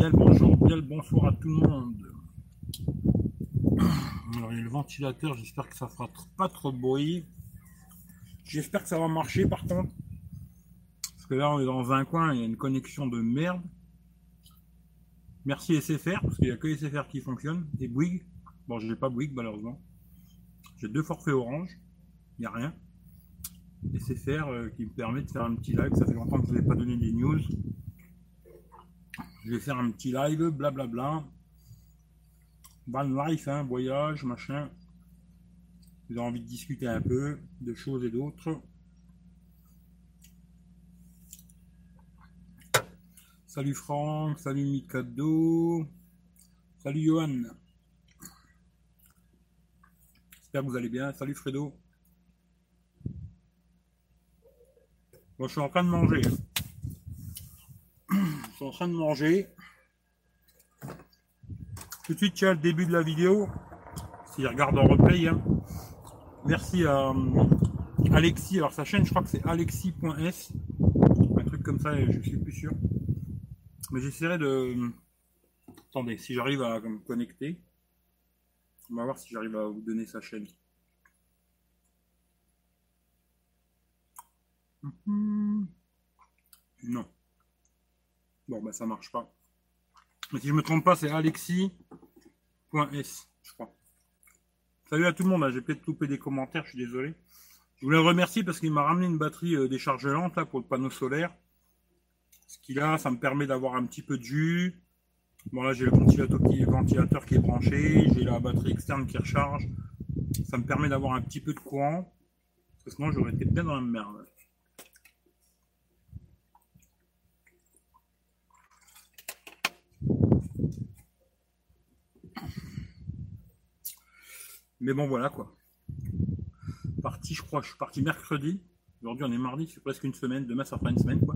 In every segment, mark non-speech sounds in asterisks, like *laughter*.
Bien le bonjour, bien le bonsoir à tout le monde. Alors, il y a le ventilateur, j'espère que ça fera pas trop bruit. J'espère que ça va marcher par contre. Parce que là, on est dans un coin, il y a une connexion de merde. Merci SFR, parce qu'il n'y a que SFR qui fonctionne. Et Bouygues. Bon, je n'ai pas Bouygues malheureusement. J'ai deux forfaits orange. Il n'y a rien. SFR euh, qui me permet de faire un petit live. Ça fait longtemps que je ne vous ai pas donné des news. Je vais faire un petit live, blablabla. Van life, hein, voyage, machin. Vous avez envie de discuter un peu de choses et d'autres. Salut Franck, salut Mikado, salut Johan. J'espère que vous allez bien. Salut Fredo. Bon, je suis en train de manger. En train de manger. Tout de suite, tiens, le début de la vidéo. S'il regarde en replay. hein. Merci à euh, Alexis. Alors, sa chaîne, je crois que c'est alexis.s. Un truc comme ça, je suis plus sûr. Mais j'essaierai de. Attendez, si j'arrive à me connecter. On va voir si j'arrive à vous donner sa chaîne. Mhm. Non. Bon, bah ça marche pas. Mais si je me trompe pas, c'est alexis.s, je crois. Salut à tout le monde, hein, j'ai peut-être loupé des commentaires, je suis désolé. Je voulais remercier parce qu'il m'a ramené une batterie euh, déchargeante là, pour le panneau solaire. Ce qu'il a, ça me permet d'avoir un petit peu de jus. Bon là j'ai le ventilateur qui, ventilateur qui est branché, j'ai la batterie externe qui recharge. Ça me permet d'avoir un petit peu de courant. Parce que sinon j'aurais été bien dans la merde. Mais bon, voilà quoi. Parti, je crois, je suis parti mercredi. Aujourd'hui, on est mardi, c'est presque une semaine. Demain, ça fera une semaine quoi.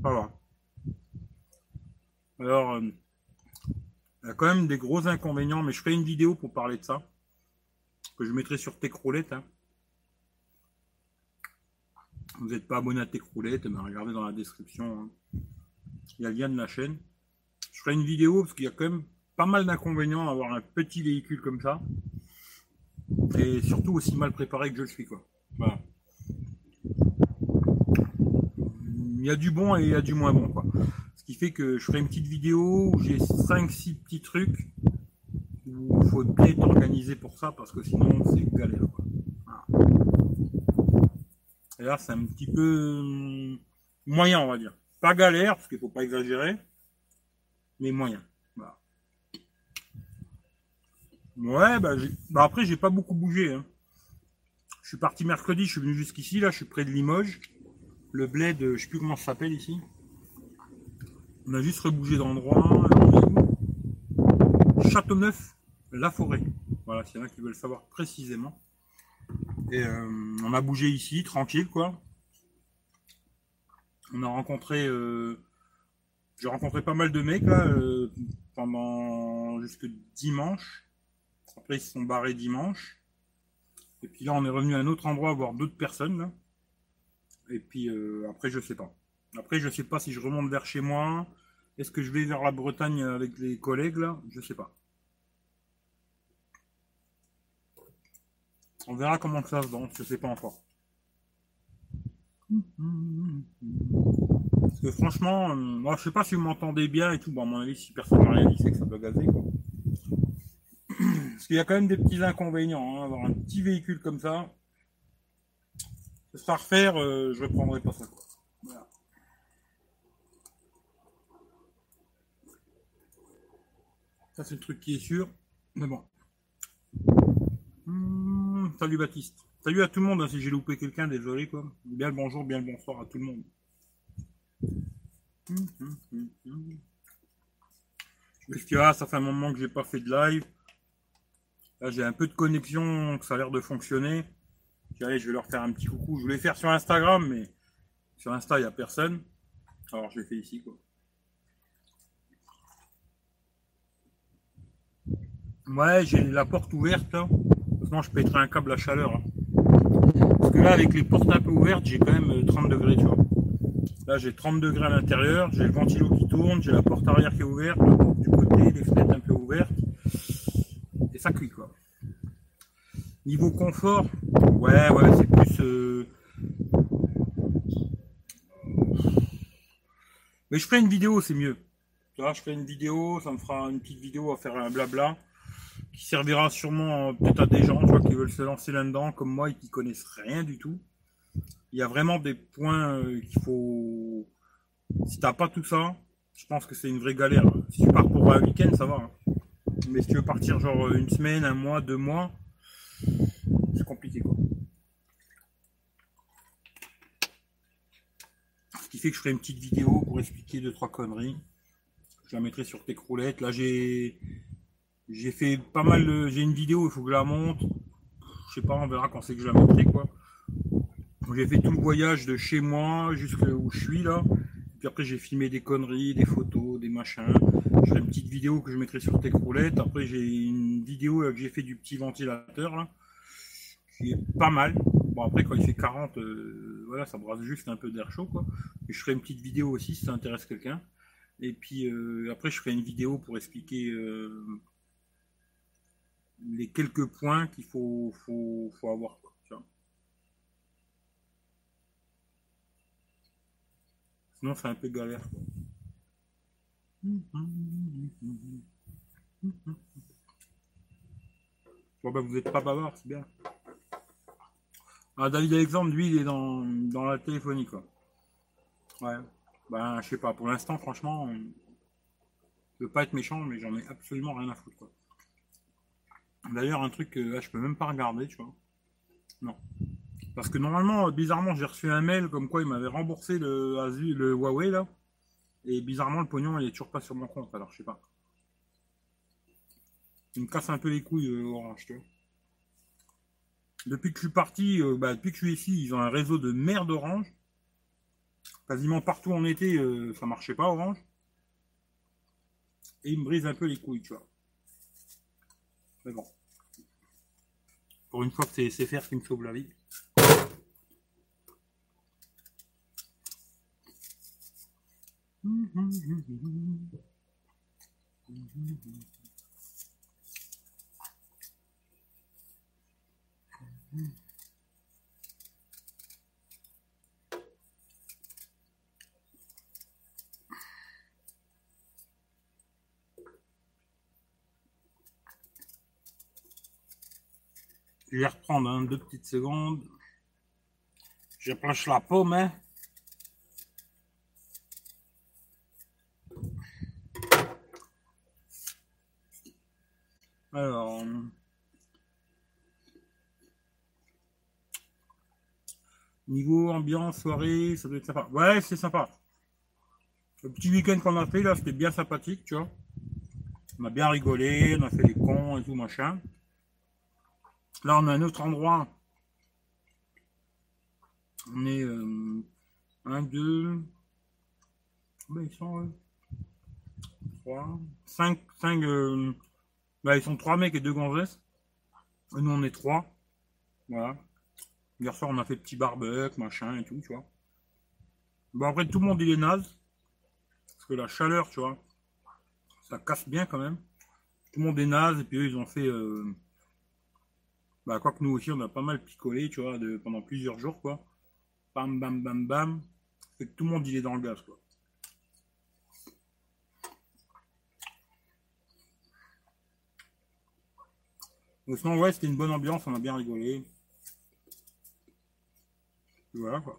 Voilà. Alors, euh, il y a quand même des gros inconvénients, mais je ferai une vidéo pour parler de ça. Que je mettrai sur Techroulette. Hein. Vous n'êtes pas abonné à Techroulette, mais regardez dans la description. hein. Il y a le lien de la chaîne. Je ferai une vidéo parce qu'il y a quand même pas mal d'inconvénients à avoir un petit véhicule comme ça. Et surtout aussi mal préparé que je le suis. Quoi. Voilà. Il y a du bon et il y a du moins bon. Quoi. Ce qui fait que je ferai une petite vidéo où j'ai 5-6 petits trucs où il faut bien être organisé pour ça parce que sinon c'est galère. Quoi. Et là c'est un petit peu hum, moyen on va dire. Pas galère parce qu'il faut pas exagérer, mais moyen. Voilà. Ouais, bah, bah après, j'ai pas beaucoup bougé. hein. Je suis parti mercredi, je suis venu jusqu'ici, là, je suis près de Limoges. Le bled, euh, je sais plus comment ça s'appelle ici. On a juste rebougé d'endroit. Châteauneuf, la forêt. Voilà, s'il y en a qui veulent savoir précisément. Et euh, on a bougé ici, tranquille, quoi. On a rencontré. euh, J'ai rencontré pas mal de mecs, là, pendant jusque dimanche. Après, ils se sont barrés dimanche. Et puis là, on est revenu à un autre endroit voir d'autres personnes. Et puis euh, après, je sais pas. Après, je sais pas si je remonte vers chez moi. Est-ce que je vais vers la Bretagne avec les collègues là? Je sais pas. On verra comment ça se danse. Je sais pas encore. Parce que franchement, euh, moi, je sais pas si vous m'entendez bien et tout. Bon, à mon avis, si personne n'a rien dit, c'est que ça doit gazer. Qu'il y a quand même des petits inconvénients. hein, avoir un petit véhicule comme ça. Faire refaire, euh, je reprendrai pas ça. Quoi. Voilà. Ça, c'est le truc qui est sûr. Mais bon. Hmm, salut Baptiste. Salut à tout le monde. hein, si j'ai loupé quelqu'un, désolé. Quoi. Bien le bonjour, bien le bonsoir à tout le monde. Hum, hum, hum, hum. Parce que ah, ça fait un moment que j'ai pas fait de live. Là, j'ai un peu de connexion, que ça a l'air de fonctionner. Allez, je vais leur faire un petit coucou. Je voulais faire sur Instagram, mais sur Insta, il n'y a personne. Alors, je l'ai fait ici, quoi. Ouais, j'ai la porte ouverte, là. Sinon, je pèterai un câble à chaleur. hein. Parce que là, avec les portes un peu ouvertes, j'ai quand même euh, 30 degrés, tu vois. Là, j'ai 30 degrés à l'intérieur, j'ai le ventilo qui tourne, j'ai la porte arrière qui est ouverte, la porte du côté, les fenêtres un peu ouvertes. Ça cuit, quoi. Niveau confort, ouais, ouais, c'est plus. euh, Mais je ferai une vidéo, c'est mieux. Vois, je ferai une vidéo, ça me fera une petite vidéo à faire un blabla qui servira sûrement euh, peut-être à des gens, tu vois, qui veulent se lancer là-dedans, comme moi, et qui connaissent rien du tout. Il y a vraiment des points euh, qu'il faut. Si t'as pas tout ça, je pense que c'est une vraie galère. Si tu pars pour un week-end, ça va. hein. Mais si tu veux partir genre euh, une semaine, un mois, deux mois, c'est compliqué quoi. Ce qui fait que je ferai une petite vidéo pour expliquer deux trois conneries. Je la mettrai sur tes croulettes. Là j'ai j'ai fait pas mal. J'ai une vidéo, il faut que je la monte. Je sais pas, on verra quand c'est que je la mettrai quoi. J'ai fait tout le voyage de chez moi jusqu'où je suis là. Puis après j'ai filmé des conneries, des photos, des machins. Je ferai une petite vidéo que je mettrai sur tes croulettes. Après j'ai une vidéo que j'ai fait du petit ventilateur là. Qui est pas mal. Bon après quand il fait 40, euh, voilà, ça brasse juste un peu d'air chaud quoi. Et je ferai une petite vidéo aussi si ça intéresse quelqu'un. Et puis euh, après je ferai une vidéo pour expliquer euh, les quelques points qu'il faut, faut, faut avoir. Quoi, tu vois. Sinon, c'est un peu galère. Bon, ben, vous n'êtes pas bavard, c'est bien. Ah, David Alexandre, lui, il est dans, dans la téléphonie, quoi. Ouais. Ben, je sais pas, pour l'instant, franchement, je veux pas être méchant, mais j'en ai absolument rien à foutre, quoi. D'ailleurs, un truc que là, je peux même pas regarder, tu vois. Non. Parce que normalement, bizarrement, j'ai reçu un mail comme quoi il m'avait remboursé le, Huawei là. Et bizarrement, le pognon, il est toujours pas sur mon compte. Alors, je sais pas. Il me casse un peu les couilles, euh, Orange, tu vois. Depuis que je suis parti, euh, bah, depuis que je suis ici, ils ont un réseau de merde Orange. Quasiment partout en été, euh, ça marchait pas Orange. Et ils me brisent un peu les couilles, tu vois. Mais bon. Pour une fois que c'est SFR qui me sauve la vie. Je vais reprendre hein, deux petites secondes. J'approche la pomme. Hein. Alors. Niveau ambiance, soirée, ça doit être sympa. Ouais, c'est sympa. Le petit week-end qu'on a fait là, c'était bien sympathique, tu vois. On a bien rigolé, on a fait les cons et tout machin. Là, on a un autre endroit. On est euh, un, deux. Combien ils sont Trois. Cinq. Cinq. euh, bah, ils sont trois mecs et deux gonzesses. Et nous, on est trois. Voilà. Hier soir, on a fait petit barbecue, machin et tout, tu vois. Bon, après, tout le monde, il est naze. Parce que la chaleur, tu vois, ça casse bien quand même. Tout le monde est naze. Et puis eux, ils ont fait. euh, bah, quoi que nous aussi, on a pas mal picolé, tu vois, de, pendant plusieurs jours, quoi. Bam, bam, bam, bam. Fait que tout le monde, il est dans le gaz, quoi. Donc, sinon, ouais, c'était une bonne ambiance, on a bien rigolé. Voilà, quoi.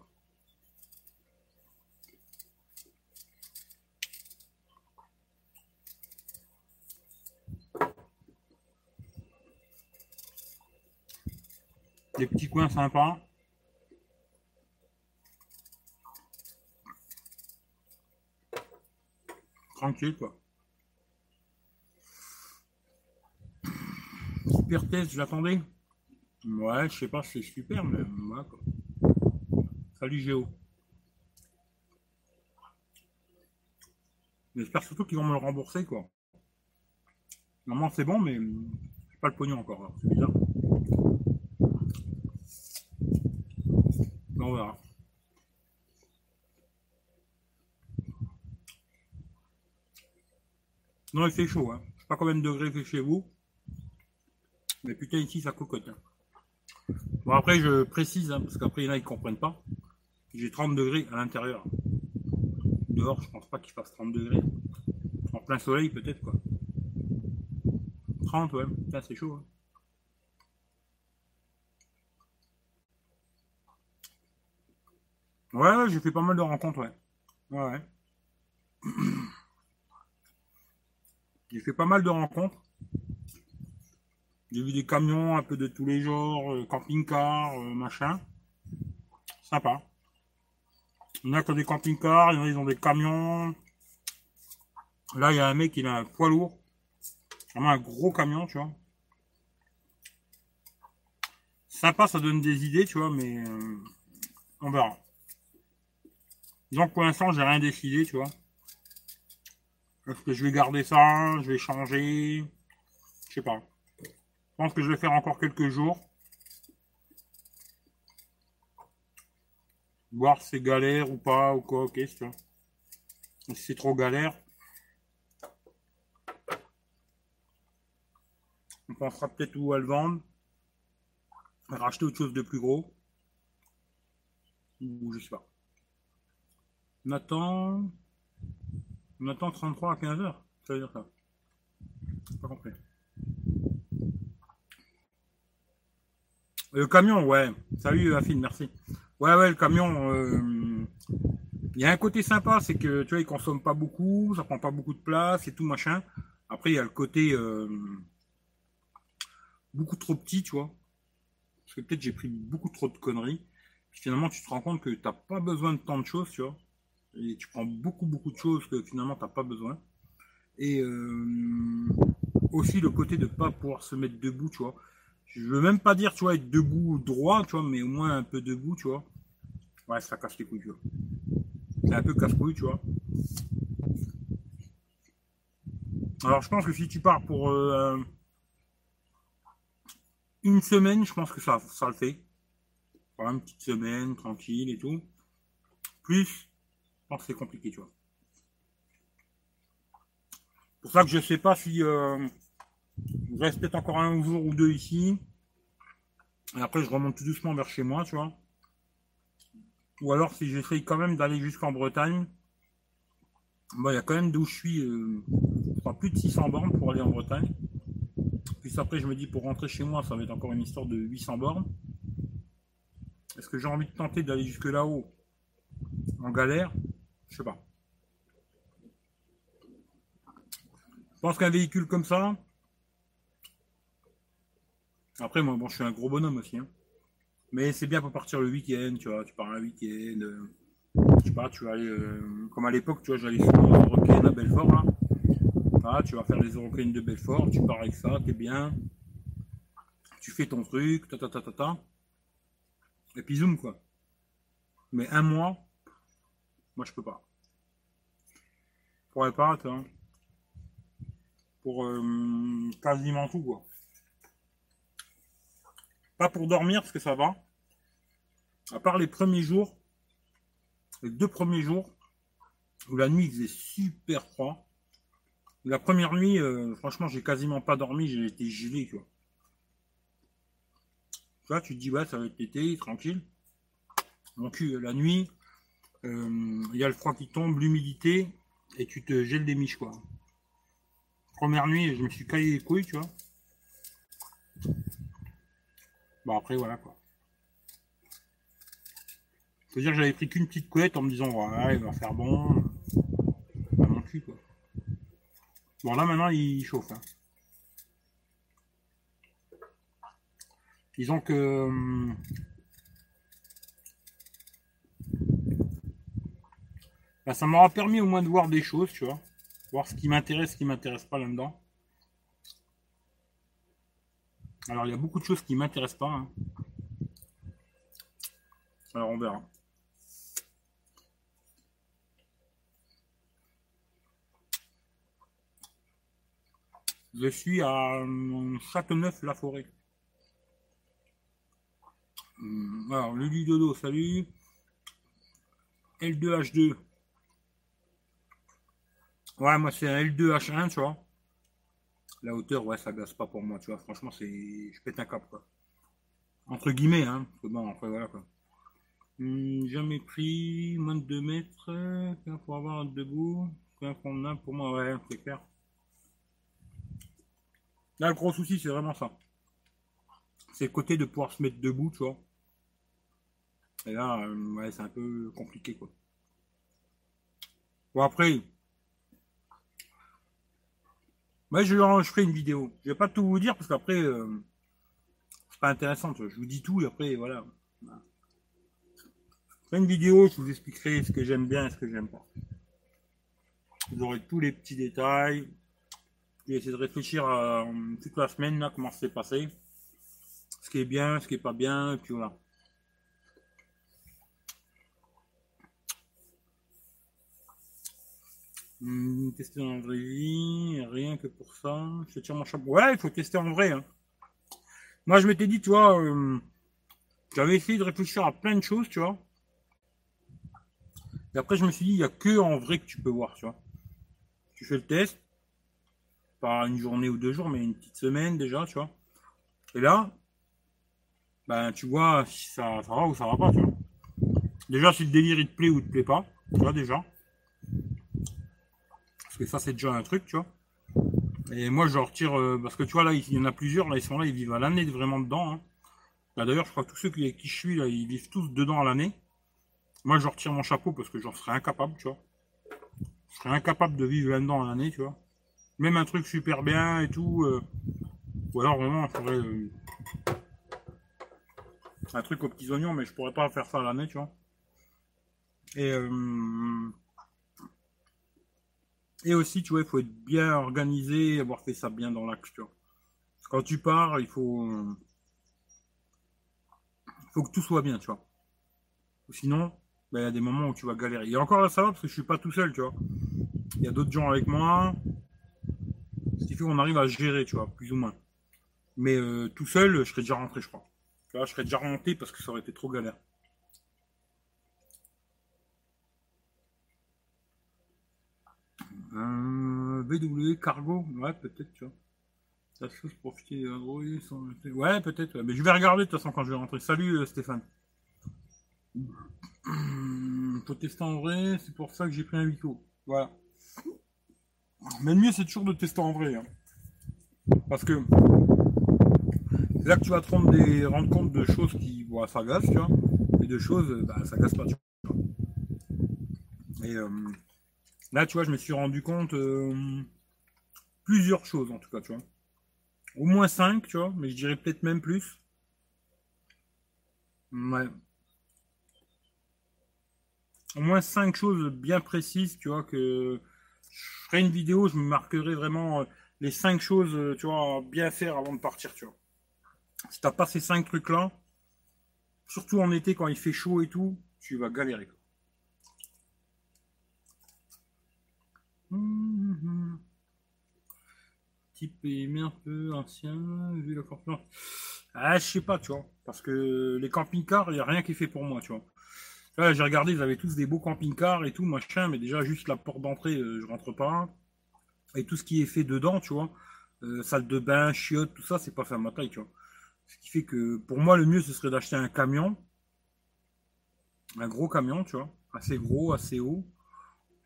Des petits coins sympas. Tranquille, quoi. Super test, je l'attendais. Ouais, je sais pas si c'est super, mais voilà, quoi. Salut Géo. J'espère surtout qu'ils vont me le rembourser, quoi. Normalement, c'est bon, mais j'ai pas le pognon encore. C'est bizarre. On. Non, il fait chaud. Hein. Je sais pas combien de degrés fait chez vous. Mais putain, ici, ça cocote. Hein. Bon, après, je précise, hein, parce qu'après, il y en a, ils comprennent pas. J'ai 30 degrés à l'intérieur. Dehors, je pense pas qu'il fasse 30 degrés. En plein soleil, peut-être, quoi. 30, ouais. Là, c'est chaud. Hein. Ouais, j'ai fait pas mal de rencontres, ouais. Ouais, ouais. *clears throat* J'ai fait pas mal de rencontres. J'ai vu des camions un peu de tous les genres, euh, camping-car, euh, machin. Sympa. Il y en a qui ont des camping-cars, il y en a ils ont des camions. Là, il y a un mec, il a un poids lourd. Vraiment un gros camion, tu vois. Sympa, ça donne des idées, tu vois, mais euh, on verra. Donc pour l'instant, j'ai rien décidé, tu vois. Est-ce que je vais garder ça Je vais changer? Je sais pas. Je pense que je vais faire encore quelques jours. Voir si c'est galère ou pas, ou quoi, ok, Si c'est trop galère. On pensera peut-être où à le vendre. racheter autre chose de plus gros. Ou je sais pas. Nathan. On attend 33 à 15 heures. Ça veut dire ça. Pas compris. Le camion, ouais. Salut Affine, merci. Ouais, ouais, le camion. Euh, il y a un côté sympa, c'est que tu vois, il consomme pas beaucoup, ça prend pas beaucoup de place et tout machin. Après, il y a le côté euh, beaucoup trop petit, tu vois. Parce que peut-être j'ai pris beaucoup trop de conneries. finalement, tu te rends compte que tu n'as pas besoin de tant de choses, tu vois. Et tu prends beaucoup, beaucoup de choses que finalement, tu n'as pas besoin. Et euh, aussi le côté de pas pouvoir se mettre debout, tu vois. Je veux même pas dire, tu vois, être debout droit, tu vois, mais au moins un peu debout, tu vois. Ouais, ça casse les couilles, tu vois. C'est un peu casse-couille, tu vois. Alors, je pense que si tu pars pour euh, une semaine, je pense que ça, ça le fait. une petite semaine, tranquille et tout. Plus, c'est compliqué, tu vois. pour ça que je sais pas si euh, je reste peut-être encore un jour ou deux ici. Et après, je remonte tout doucement vers chez moi, tu vois. Ou alors, si j'essaye quand même d'aller jusqu'en Bretagne, il y a quand même d'où je suis, euh, plus de 600 bornes pour aller en Bretagne. Puis après, je me dis, pour rentrer chez moi, ça va être encore une histoire de 800 bornes. Est-ce que j'ai envie de tenter d'aller jusque là-haut en galère? Je sais pas. Je pense qu'un véhicule comme ça. Après, moi, bon, je suis un gros bonhomme aussi. Hein. Mais c'est bien pour partir le week-end, tu vois. Tu pars un week-end. Euh, je sais pas, tu vas aller. Euh, comme à l'époque, tu vois, j'allais sur les Eurocaines à Belfort, là. Ah, tu vas faire les Eurocaines de Belfort, tu pars avec ça, t'es bien. Tu fais ton truc, ta ta ta ta ta. Et puis zoom, quoi. Mais un mois, moi, je peux pas. Je pourrais pas, hein. Pour euh, quasiment tout, quoi. Pas pour dormir, parce que ça va. À part les premiers jours, les deux premiers jours, où la nuit faisait super froid. La première nuit, euh, franchement, j'ai quasiment pas dormi, j'ai été gelé, tu vois. Tu vois, tu te dis, ouais, ça va être l'été, tranquille. Donc, la nuit, euh, il y a le froid qui tombe, l'humidité, et tu te gèles des miches, quoi. Première nuit, je me suis caillé les couilles, tu vois. Bon, après, voilà, quoi. Faut dire que j'avais pris qu'une petite couette en me disant, voilà, il va faire bon. Pas mon cul, quoi. Bon, là, maintenant, il chauffe, hein. Disons que... Hum, Bah, ça m'aura permis au moins de voir des choses, tu vois. Voir ce qui m'intéresse, ce qui m'intéresse pas là-dedans. Alors, il y a beaucoup de choses qui m'intéressent pas. Hein. Alors, on verra. Je suis à euh, Châteauneuf-la-Forêt. Hum, alors, le Dodo, salut. L2H2, Ouais, moi c'est un L2H1, tu vois. La hauteur, ouais, ça glace pas pour moi, tu vois. Franchement, c'est. Je pète un cap, quoi. Entre guillemets, hein. bon, après, voilà, quoi. Hmm, jamais pris moins de 2 mètres pour avoir debout. Pour moi, ouais, c'est clair. Là, le gros souci, c'est vraiment ça. C'est le côté de pouvoir se mettre debout, tu vois. Et là, euh, ouais, c'est un peu compliqué, quoi. Bon, après, moi, je, ferai une vidéo. Je vais pas tout vous dire parce qu'après, euh, c'est pas intéressant. Je vous dis tout et après, voilà. Je ferai une vidéo, je vous expliquerai ce que j'aime bien et ce que j'aime pas. Vous aurez tous les petits détails. Je vais essayer de réfléchir euh, toute la semaine, là, comment c'est passé. Ce qui est bien, ce qui est pas bien, et puis voilà. Hmm, tester en vraie vie, rien que pour ça. Je tire mon chapeau. Ouais, il faut tester en vrai. Hein. Moi, je m'étais dit, tu vois, euh, j'avais essayé de réfléchir à plein de choses, tu vois. Et après, je me suis dit, il n'y a que en vrai que tu peux voir, tu vois. Tu fais le test, pas une journée ou deux jours, mais une petite semaine déjà, tu vois. Et là, ben, tu vois si ça, ça va ou ça va pas, tu vois. Déjà, si le délire il te plaît ou il te plaît pas, tu vois, déjà ça, c'est déjà un truc, tu vois. Et moi, je retire, euh, parce que tu vois, là, il y en a plusieurs, là, ils sont là, ils vivent à l'année vraiment dedans. Hein. D'ailleurs, je crois que tous ceux qui, qui je suis, là, ils vivent tous dedans à l'année. Moi, je retire mon chapeau parce que j'en serais incapable, tu vois. Je serais incapable de vivre là-dedans à l'année, tu vois. Même un truc super bien et tout. Euh, ou alors, vraiment. Euh, un truc aux petits oignons, mais je pourrais pas faire ça à l'année, tu vois. Et. Et aussi, tu vois, il faut être bien organisé, avoir fait ça bien dans l'axe, tu vois. Quand tu pars, il faut, faut que tout soit bien, tu vois. Sinon, ben, il y a des moments où tu vas galérer. Et encore là, ça va parce que je suis pas tout seul, tu vois. Il y a d'autres gens avec moi. Ce qui fait qu'on arrive à gérer, tu vois, plus ou moins. Mais euh, tout seul, je serais déjà rentré, je crois. Je serais déjà remonté parce que ça aurait été trop galère. Un VW Cargo, ouais, peut-être, tu vois. Ça se profiter Android. Ouais, peut-être, mais je vais regarder de toute façon quand je vais rentrer. Salut euh, Stéphane. Faut tester en vrai, c'est pour ça que j'ai pris un Vico. Voilà. Mais le mieux, c'est toujours de tester en vrai. Hein. Parce que là que tu vas te rendre, des, rendre compte de choses qui, bon, ça gasse, tu vois, et de choses, bah, ça gasse pas, tu. Et euh, Là, tu vois, je me suis rendu compte euh, plusieurs choses, en tout cas, tu vois. Au moins 5, tu vois, mais je dirais peut-être même plus. Ouais. Au moins 5 choses bien précises, tu vois, que je ferai une vidéo, je me marquerai vraiment euh, les 5 choses, euh, tu vois, bien faire avant de partir, tu vois. Si t'as pas ces 5 trucs-là, surtout en été quand il fait chaud et tout, tu vas galérer. Mmh. Type est un peu ancien, vu la. Ah, je sais pas, tu vois. Parce que les camping-cars, il n'y a rien qui est fait pour moi, tu vois. j'ai regardé, ils avaient tous des beaux camping-cars et tout, machin, mais déjà, juste la porte d'entrée, euh, je rentre pas. Et tout ce qui est fait dedans, tu vois. Euh, salle de bain, chiottes, tout ça, c'est pas fait à ma taille, tu vois. Ce qui fait que pour moi, le mieux, ce serait d'acheter un camion. Un gros camion, tu vois. Assez gros, assez haut.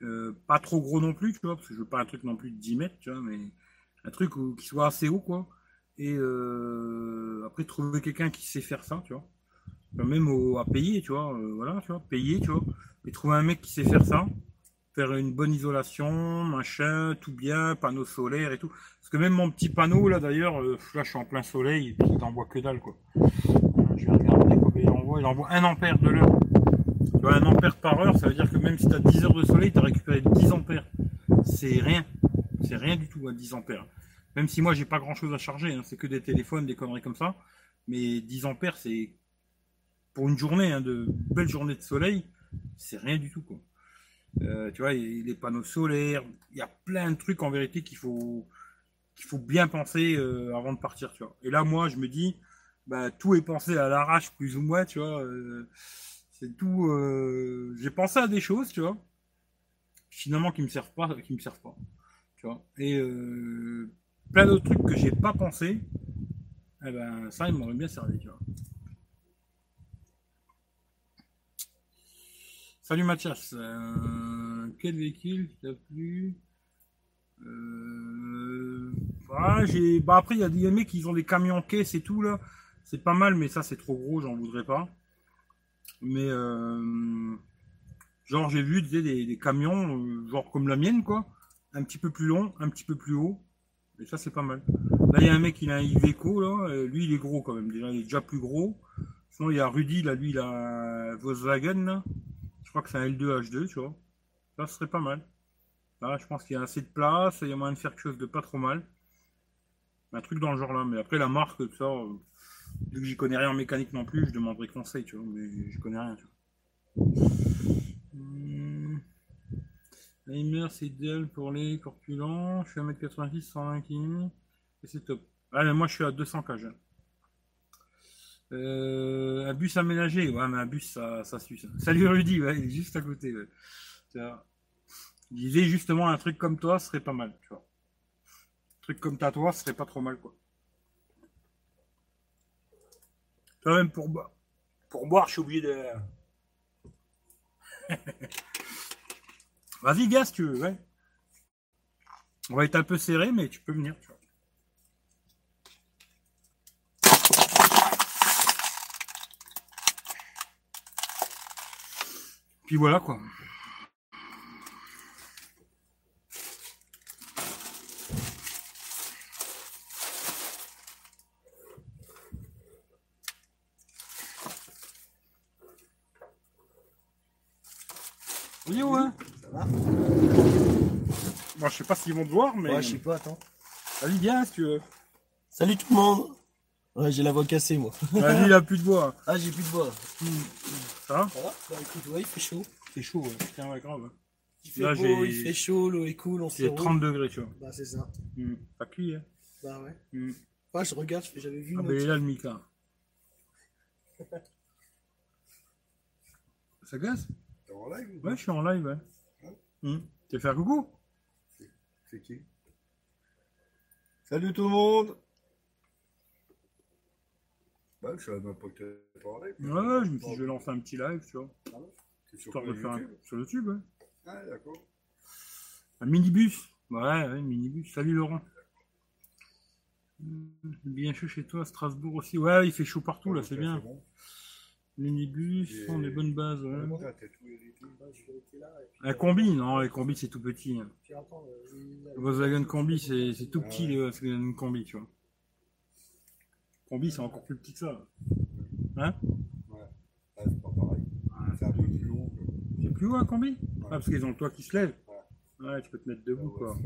Euh, pas trop gros non plus, tu vois, parce que je veux pas un truc non plus de 10 mètres, tu vois, mais un truc qui soit assez haut, quoi. Et euh, après, trouver quelqu'un qui sait faire ça, tu vois. même à payer, tu vois, euh, voilà, tu vois, payer, tu vois. Et trouver un mec qui sait faire ça, faire une bonne isolation, machin, tout bien, panneau solaire et tout. Parce que même mon petit panneau, là d'ailleurs, là je suis en plein soleil, et puis il t'envoie que dalle, quoi. Je vais regarder combien il envoie. Il envoie 1 ampère de l'heure. Tu vois, 1 ampère par heure, ça veut dire que même si tu as 10 heures de soleil, tu as récupéré 10 ampères. C'est rien. C'est rien du tout à 10 ampères. Même si moi, j'ai pas grand chose à charger, hein. c'est que des téléphones, des conneries comme ça. Mais 10 ampères, c'est pour une journée, hein, de belle journée de soleil, c'est rien du tout. Euh, tu vois, les panneaux solaires, il y a plein de trucs en vérité qu'il faut, qu'il faut bien penser euh, avant de partir. Et là, moi, je me dis, bah, tout est pensé à l'arrache, plus ou moins, tu vois. Euh, tout. Euh, j'ai pensé à des choses, tu vois. finalement qui me servent pas, qui me servent pas. Tu vois. Et euh, plein d'autres trucs que j'ai pas pensé. Eh ben ça, il m'aurait bien servi, tu vois. Salut Mathias. Euh, quel véhicule t'a plu? Euh, ah, j'ai... Bah après, il y a des mecs qui ont des camions caisse et tout là. C'est pas mal, mais ça c'est trop gros, j'en voudrais pas. Mais euh, genre j'ai vu des, des, camions, euh, genre comme la mienne quoi, un petit peu plus long, un petit peu plus haut. Et ça c'est pas mal. Là il y a un mec qui a un Iveco là, lui il est gros quand même, déjà il est déjà plus gros. Sinon il y a Rudy là, lui il a Volkswagen là. Je crois que c'est un L2 H2, tu vois. Ça serait pas mal. Là je pense qu'il y a assez de place, il y a moyen de faire quelque chose de pas trop mal. Un truc dans le genre là, mais après la marque, tout ça, euh, vu que j'y connais rien en mécanique non plus, je demanderai conseil, tu vois, mais je connais rien, tu vois. Hum... c'est idéal pour les corpulents. Je suis à 1m86, 120 kg. Et c'est top. Ah, mais moi, je suis à 200 kg. Euh, un bus aménagé, ouais, mais un bus, ça, ça suit. Salut Rudy, ouais, il est juste à côté. Il disait justement un truc comme toi serait pas mal, tu vois. Un truc comme toi, ce serait pas trop mal, quoi. Quand même pour boire. Pour boire, je suis obligé de. *laughs* Vas-y, gars, si tu veux, ouais. On va être un peu serré, mais tu peux venir, tu vois. Puis voilà, quoi. je sais pas s'ils vont te voir, mais. Ouais, je sais pas, attends. Vas-y, viens si tu veux. Salut tout le monde Ouais, j'ai la voix cassée, moi. *laughs* Vas-y, il a plus de voix. Ah, j'ai plus de voix. Ça va Ça va Bah écoute, ouais, il fait chaud. C'est chaud, ouais. Tiens, ouais, grave. Il fait Là, beau, il fait chaud, l'eau est cool, on se Il 30 degrés, tu vois. Bah, c'est ça. Mmh. Pas cuit, hein. Bah, ouais. Mmh. Ouais, je regarde, j'avais vu. Ah, bah, il là, le Mika. *laughs* Ça gaze T'es en live Ouais, je suis en live, ouais. Mmh. Tu veux faire coucou Salut tout le monde bah, je savais même pas que en live. Ouais, je me suis dit, je vais lancer un petit live, tu vois. Ah ouais? Sur, YouTube un... sur YouTube, ouais. Ah, d'accord. Un minibus Ouais, ouais, minibus. Salut Laurent. Bien chaud chez toi, Strasbourg aussi. Ouais, il fait chaud partout, là, c'est bien. Minibus, sont des bonnes bases. Un combi, non, les combis c'est tout petit. Hein. Le Volkswagen combi c'est tout petit, les Volkswagen combi, tu vois. Combi c'est encore plus petit que ça. Hein? Ouais, c'est pas pareil. C'est un peu plus haut. C'est plus haut un combi? Ah, parce qu'ils ont le toit qui se lève. Ouais, tu peux te mettre debout, quoi.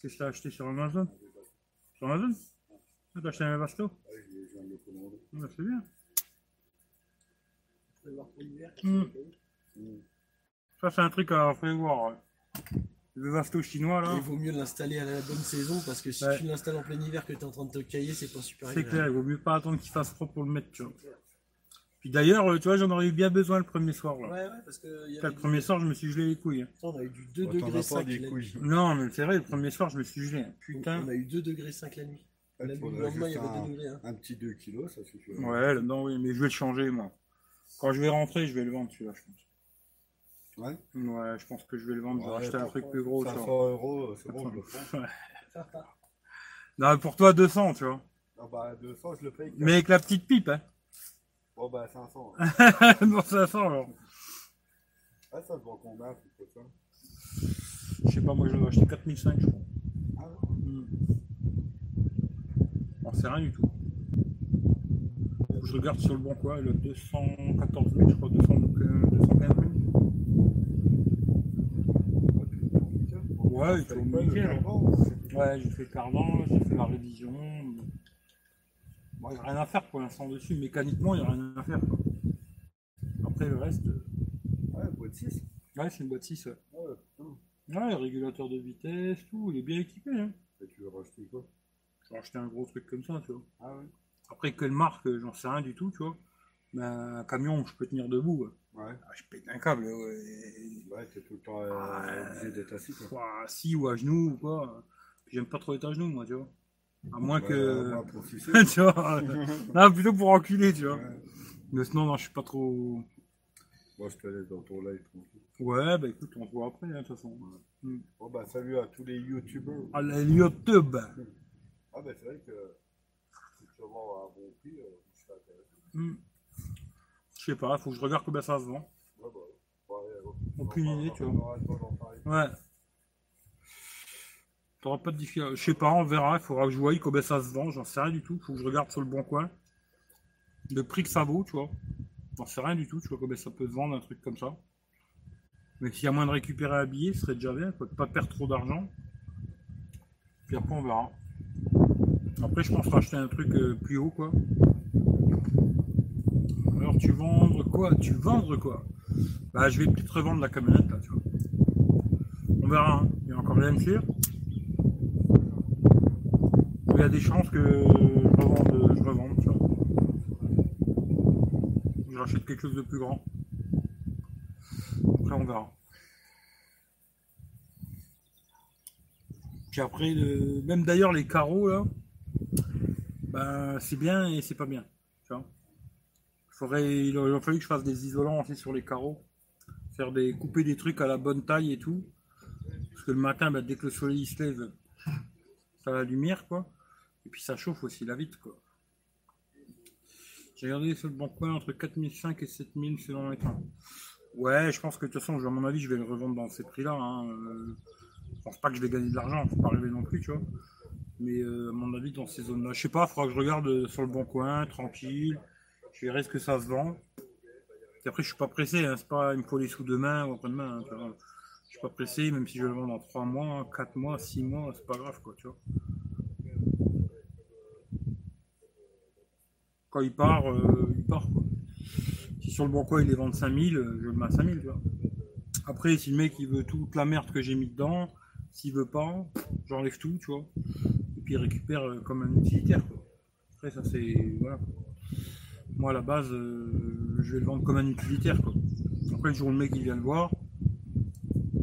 Qu'est-ce que t'as acheté sur Amazon? Sur Amazon? Ah, T'as acheté un Vasto ah, C'est bien. Mmh. Ça, c'est un truc à prévoir. Le Vasto chinois là. Il vaut mieux l'installer à la bonne saison parce que si tu l'installes en plein hiver que tu es en train de te cailler, c'est pas super C'est clair, il vaut mieux pas attendre qu'il fasse froid pour le mettre, tu vois. Puis d'ailleurs, euh, tu vois, j'en aurais eu bien besoin le premier soir. Là. Ouais, ouais, parce que. le premier soir, je me suis gelé les couilles. Hein. On a eu du 2 degrés 5 la nuit. Non, mais c'est vrai, le premier soir, je me suis gelé. Hein. Putain. On a eu 2 degrés 5 la nuit. La nuit, le lendemain, il y avait 2 degrés. Hein. Un petit 2 kilos, ça suffit. Ouais, non, oui, mais je vais le changer, moi. Quand je vais rentrer, je vais le vendre, celui-là, je pense. Ouais Ouais, je pense que je vais le vendre. je vais acheter un truc plus gros. 500 euros, c'est bon, je le prends. *laughs* non, pour toi, 200, tu vois. Non, bah, 200, je le paye. Mais avec la petite pipe, hein. Bon, bah, 500. *laughs* non, 500 alors. Ah, ça se vend combien, tout ça? Je sais pas, moi, je vais acheter 4005, je crois. Ah ouais? Hmm. Bon, c'est rien du tout. Je regarde sur le bon coin, le 214 000, je crois, 200, 215 000. Ouais, il faut nickel. Ouais, j'ai fait le cardan, j'ai fait la révision. Bon, il n'y a rien à faire pour l'instant dessus. Mécaniquement, il n'y a rien à faire. Quoi. après le reste. euh, Ouais, boîte 6. Ouais, c'est une boîte 6. Ouais, Ouais, putain. ouais régulateur de vitesse, tout, il est bien équipé. Hein. Et tu veux racheter quoi? Je vais acheter un gros truc comme ça, tu vois. Ah ouais Après, quelle marque, euh, j'en sais rien du tout, tu vois. Mais un camion, je peux tenir debout. ouais. Ouais. Ah, je pète un câble. Ouais. Ouais, t'es tout le temps euh, Ah, obligé d'être assis quoi. Soit assis ou à genoux ou quoi. J'aime pas trop être à genoux, moi, tu vois. À moins Ouais, que. pour sucer. *laughs* tu vois. *laughs* Non, plutôt pour enculer, tu vois. Ouais. Mais sinon, non, je suis pas trop. Moi, je te laisse dans ton live tranquille. Ouais, bah écoute, on se voit après, hein, de toute façon. Bon, bah, salut à tous les youtubeurs. À la YouTube. *laughs* Ah, bah, c'est vrai que si tu vends à un bon prix, euh, je serais intéressé. Hmm. Je sais pas, faut que je regarde combien ça se vend. Ouais, bah, pareil. Aucune idée, tu vois. Ouais. T'auras pas de difficulté. Je sais pas, on verra. Il faudra que je voie combien ça se vend. J'en sais rien du tout. Faut que je regarde sur le bon coin. Le prix que ça vaut, tu vois. J'en sais rien du tout. Tu vois combien ça peut se vendre, un truc comme ça. Mais s'il y a moyen de récupérer un billet, ce serait déjà bien. Faut pas perdre trop d'argent. Puis après, on verra. Après, je pense racheter un truc euh, plus haut, quoi. Alors, tu vendre quoi? Tu vendre quoi? Bah, je vais peut-être revendre la camionnette, là, tu vois. On verra, hein. il y a encore rien de sûr. Il y a des chances que je revende, je rachète quelque chose de plus grand. Après on verra. Puis après, le- même d'ailleurs les carreaux là, ben, c'est bien et c'est pas bien. Tu vois. Faudrait, il aurait fallu que je fasse des isolants aussi sur les carreaux. Faire des, couper des trucs à la bonne taille et tout. Parce que le matin, bah, dès que le soleil se lève, ça a la lumière, quoi. Et puis ça chauffe aussi la vitre, quoi. J'ai regardé sur le bon coin entre 4005 et 7000 selon les temps. Ouais, je pense que de toute façon, à mon avis, je vais le revendre dans ces prix-là. Hein. Euh, je pense pas que je vais gagner de l'argent, faut pas rêver non plus, tu vois. Mais euh, à mon avis, dans ces zones-là, je sais pas, il faudra que je regarde euh, sur le bon coin, tranquille. Je verrai ce que ça se vend. Et après, je suis pas pressé, hein. c'est pas, il me les sous demain ou après-demain. hein. Je suis pas pressé, même si je le vends dans 3 mois, 4 mois, 6 mois, c'est pas grave, quoi, tu vois. Quand il part, euh, il part. Si sur le bon coin il est vend 5000, euh, je le mets à 5000, tu vois. Après, si le mec il veut toute la merde que j'ai mis dedans, s'il veut pas, j'enlève tout, tu vois. Et puis il récupère euh, comme un utilitaire. Après, ça c'est. Voilà. Moi, à la base, je vais le vendre comme un utilitaire. Après, le jour où le mec il vient le voir,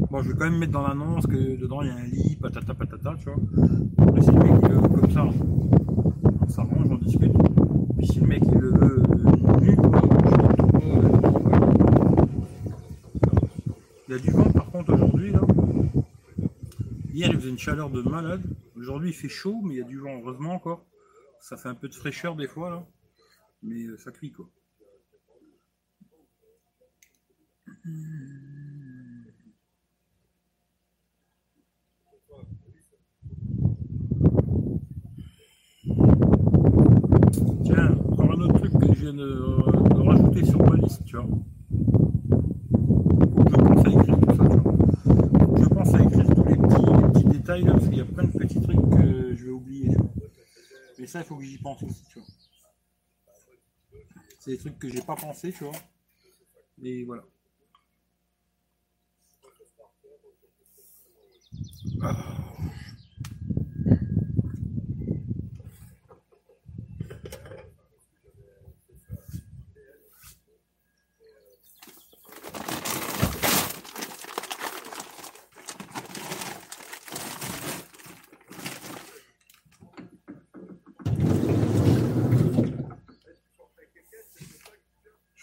bon, je vais quand même mettre dans l'annonce que dedans il y a un lit, patata patata, tu vois. Après, si le mec comme ça, on s'arrange, on discute. Si le mec il le veut euh, nu. Il y a du vent par contre aujourd'hui là. Hier il faisait une chaleur de malade. Aujourd'hui il fait chaud, mais il y a du vent, heureusement encore. Ça fait un peu de fraîcheur des fois là. Mais euh, ça cuit quoi. Tiens, encore un autre truc que je viens de, rajouter sur ma liste, tu vois. Je pense à écrire tout ça, tu vois. Je pense à écrire tous les petits, petits détails parce qu'il y a plein de petits trucs que je vais oublier. Mais ça, il faut que j'y pense aussi, tu vois. C'est des trucs que j'ai pas pensé, tu vois. Et voilà.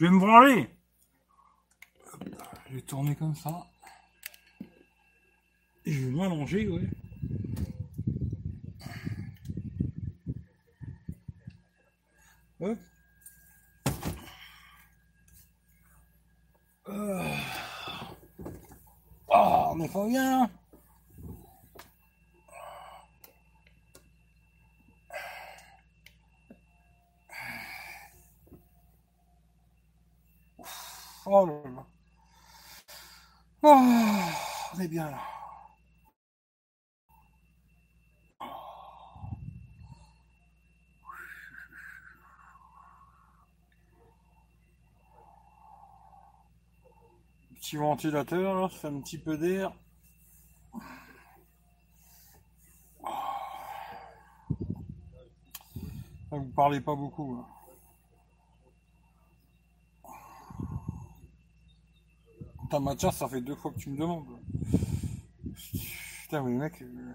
Je vais me branler. Je vais tourner comme ça. Et je vais m'allonger, ouais. Hop. Ah, on est pas bien. Oh là là. Oh, on est bien là. petit ventilateur, là, ça fait un petit peu d'air. Vous parlez pas beaucoup. Là. Ta Mathias, ça fait deux fois que tu me demandes. Putain, mais mec. Euh,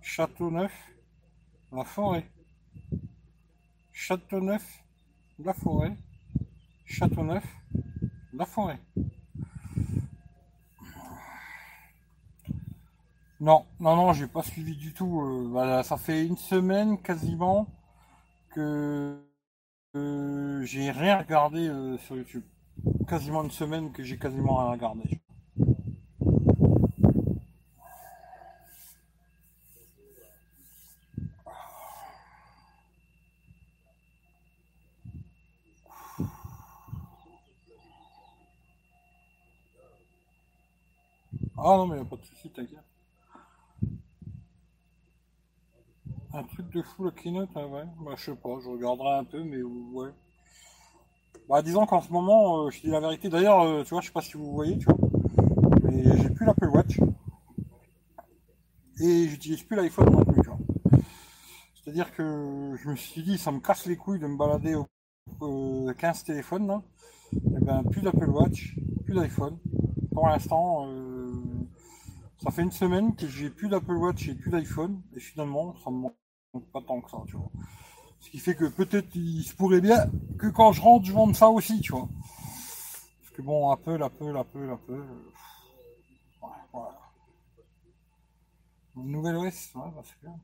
Château Neuf, la forêt. Château Neuf, la forêt. Château Neuf, la forêt. Non, non, non, j'ai pas suivi du tout. Euh, ça fait une semaine quasiment que j'ai rien regardé euh, sur YouTube. Quasiment une semaine que j'ai quasiment rien regardé. Ah non, mais y a pas de soucis, t'inquiète. Un truc de fou, le keynote, hein, ouais. Bah, je sais pas, je regarderai un peu, mais ouais. Bah, disons qu'en ce moment, euh, je dis la vérité. D'ailleurs, euh, tu vois, je sais pas si vous voyez, tu vois. Mais j'ai plus l'Apple Watch. Et j'utilise plus l'iPhone non plus. C'est-à-dire que je me suis dit, ça me casse les couilles de me balader au 15 téléphones, là. Et eh ben, plus d'Apple Watch, plus d'iPhone. Pour l'instant, euh, ça fait une semaine que j'ai plus d'Apple Watch et plus d'iPhone. Et finalement, ça me manque pas tant que ça, tu vois. Ce qui fait que peut-être il se pourrait bien que quand je rentre, je vende ça aussi, tu vois. Parce que bon, Apple, Apple, Apple, Apple. Voilà. voilà. Nouvelle OS, ouais, bah c'est bien.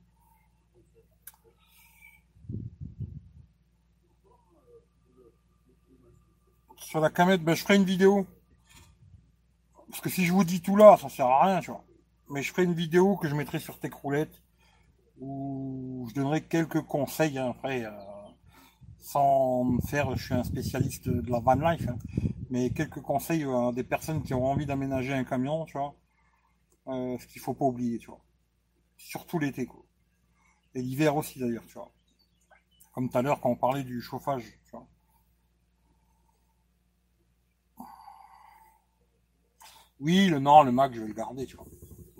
Sur la camette, ben, je ferai une vidéo. Parce que si je vous dis tout là, ça sert à rien, tu vois. Mais je ferai une vidéo que je mettrai sur tes croulettes où je donnerai quelques conseils hein, après, euh, sans me faire, je suis un spécialiste de la van life, hein, mais quelques conseils à des personnes qui ont envie d'aménager un camion, tu vois, euh, ce qu'il faut pas oublier, tu vois, surtout l'été, quoi, et l'hiver aussi d'ailleurs, tu vois, comme tout à l'heure quand on parlait du chauffage, tu vois. Oui, le non, le Mac, je vais le garder, tu vois.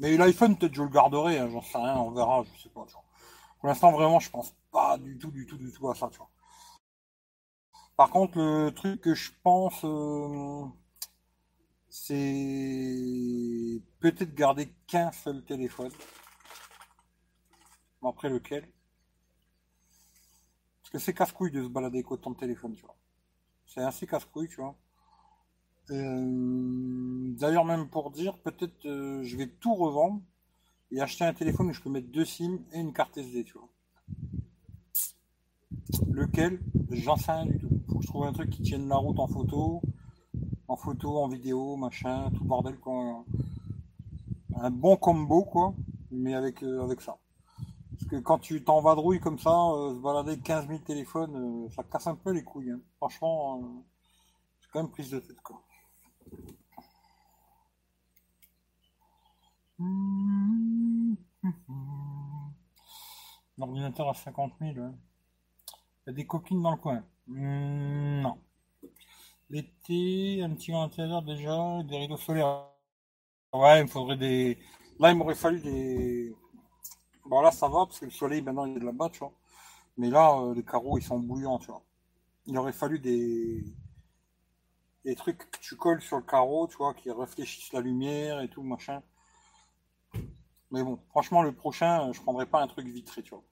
Mais l'iPhone, peut-être je le garderai, hein, j'en sais rien, on verra, je sais pas. Pour l'instant, vraiment, je pense pas du tout, du tout, du tout à ça. Par contre, le truc que je pense, euh, c'est peut-être garder qu'un seul téléphone. Après lequel? Parce que c'est casse-couille de se balader avec autant de téléphones, tu vois. C'est assez casse-couille, tu vois. Euh, d'ailleurs, même pour dire, peut-être euh, je vais tout revendre et acheter un téléphone où je peux mettre deux SIM et une carte SD, tu vois. Lequel? J'en sais rien du tout. Faut que je trouve un truc qui tienne la route en photo, en photo, en vidéo, machin, tout bordel quoi. Un bon combo quoi, mais avec, euh, avec ça. Parce que quand tu t'en vadrouilles comme ça, se balader 15 000 téléphones, ça casse un peu les couilles. Hein. Franchement, c'est quand même prise de tête quoi. L'ordinateur à 50 000. Il y a des copines dans le coin. Hmm, non. L'été, un petit intérieur déjà, des rideaux solaires. Ouais, il me faudrait des. Là, il m'aurait fallu des. Bon, là, ça va, parce que le soleil, maintenant, il est là-bas, tu vois. Mais là, euh, les carreaux, ils sont bouillants, tu vois. Il aurait fallu des des trucs que tu colles sur le carreau, tu vois, qui réfléchissent la lumière et tout, machin. Mais bon, franchement, le prochain, je prendrai pas un truc vitré, tu vois.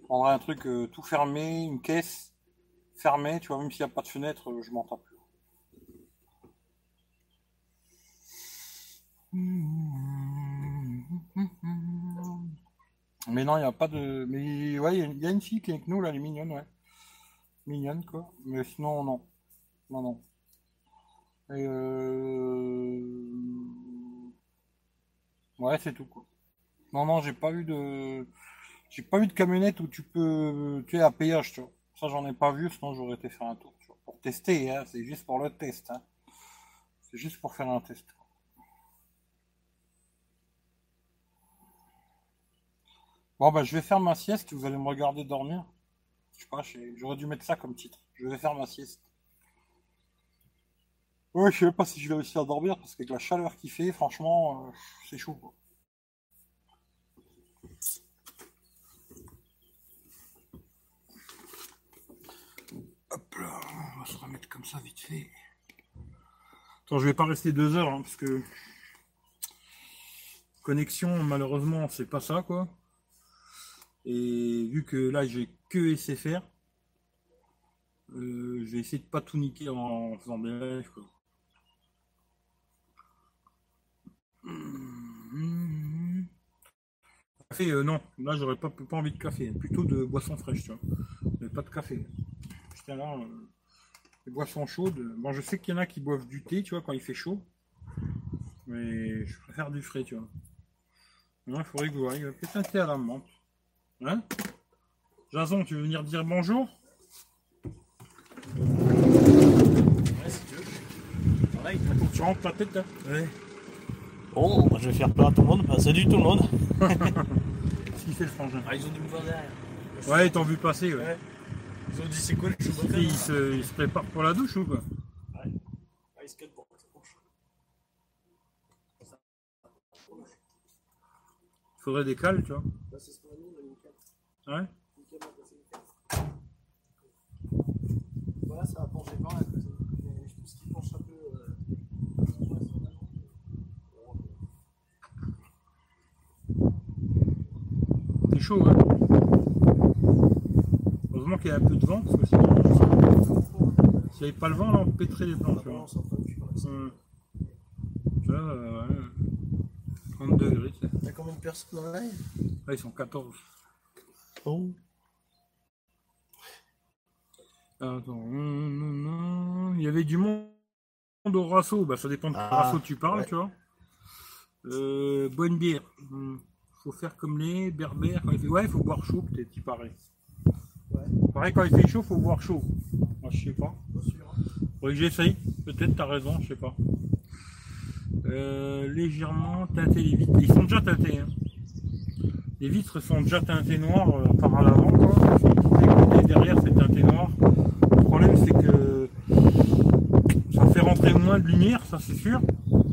Je prendrai un truc euh, tout fermé, une caisse fermée, tu vois, même s'il n'y a pas de fenêtre, je m'entends plus. Mais non, il n'y a pas de. Mais ouais, il y, a une fille qui est avec nous, là, elle est mignonne, ouais. Mignonne, quoi. Mais sinon, non. Non, non. Euh, ouais, c'est tout quoi. Non, non, j'ai pas eu de, j'ai pas eu de camionnette où tu peux, tu es à péage, tu vois. Ça, j'en ai pas vu, sinon j'aurais été faire un tour, pour tester, hein. C'est juste pour le test, hein. C'est juste pour faire un test. Bon, bah, je vais faire ma sieste, vous allez me regarder dormir. Je sais pas, j'aurais dû mettre ça comme titre. Je vais faire ma sieste. Ouais, je sais pas si je vais réussir à dormir parce qu'avec la chaleur qu'il fait, franchement, euh, c'est chaud. Quoi. Hop là, on va se remettre comme ça vite fait. Attends, je vais pas rester deux heures hein, parce que connexion, malheureusement, c'est pas ça quoi. Et vu que là j'ai que SFR, euh, je vais essayer de pas tout niquer en, faisant des lives quoi. Café, euh, non, là j'aurais pas, pas envie de café, plutôt de boisson fraîche, tu vois. Pas de café. Putain là, euh, les boissons chaudes. Bon, je sais qu'il y en a qui boivent du thé, tu vois, quand il fait chaud. Mais je préfère du frais, tu vois. Il faudrait que vous voyez. Peut-être thé à la menthe. Hein? Jason, tu veux venir dire bonjour? Ouais, si tu veux. Tu rentres ta tête là Ouais. Bon, moi, je vais faire peur à tout le monde. Bah, salut tout le monde. Qu'est-ce qu'il fait le frangin Ah, ils ont dû me voir derrière. Ouais, ils t'ont vu passer, ouais. Ouais. Ils ont dit c'est quoi le Chewbacca Il se, il se prépare pour la douche ou quoi Ouais. Ah, ils se calent pour ça penche. Il faudrait des cales, tu vois. Là, c'est ce qu'on a mis, on a mis une cale. Ouais Une cale, on a passé une cale. Voilà, ça va pencher par là. comme ça. Mais je pense qu'il penche un peu. euh, C'est chaud, hein Heureusement qu'il y a un peu de vent, parce que sinon, s'il n'y avait pas le vent, là, on pèterait les planches. ça. Hum. Vois, euh, ouais. 30 degrés, tu sais. T'as combien de personnes dans la live Là, ils sont 14. Oh. Attends, non, non, non. Il y avait du monde au rasso. Bah, ça dépend de quel Ah, rasso tu parles, ouais. tu vois. Euh, bonne bière. Hum. Faut faire comme les berbères. Quand il fait... Ouais, il faut boire chaud, peut-être, il paraît. Ouais, Pareil, quand il fait chaud, faut boire chaud. Moi, je sais pas. sûr. hein. J'essaye. Peut-être, t'as raison, je sais pas. Euh, légèrement teinté les vitres. Ils sont déjà teintés. Hein. Les vitres sont déjà teintées noires euh, par à l'avant. derrière, c'est teinté noir. Le problème, c'est que ça fait rentrer moins de lumière, ça c'est sûr.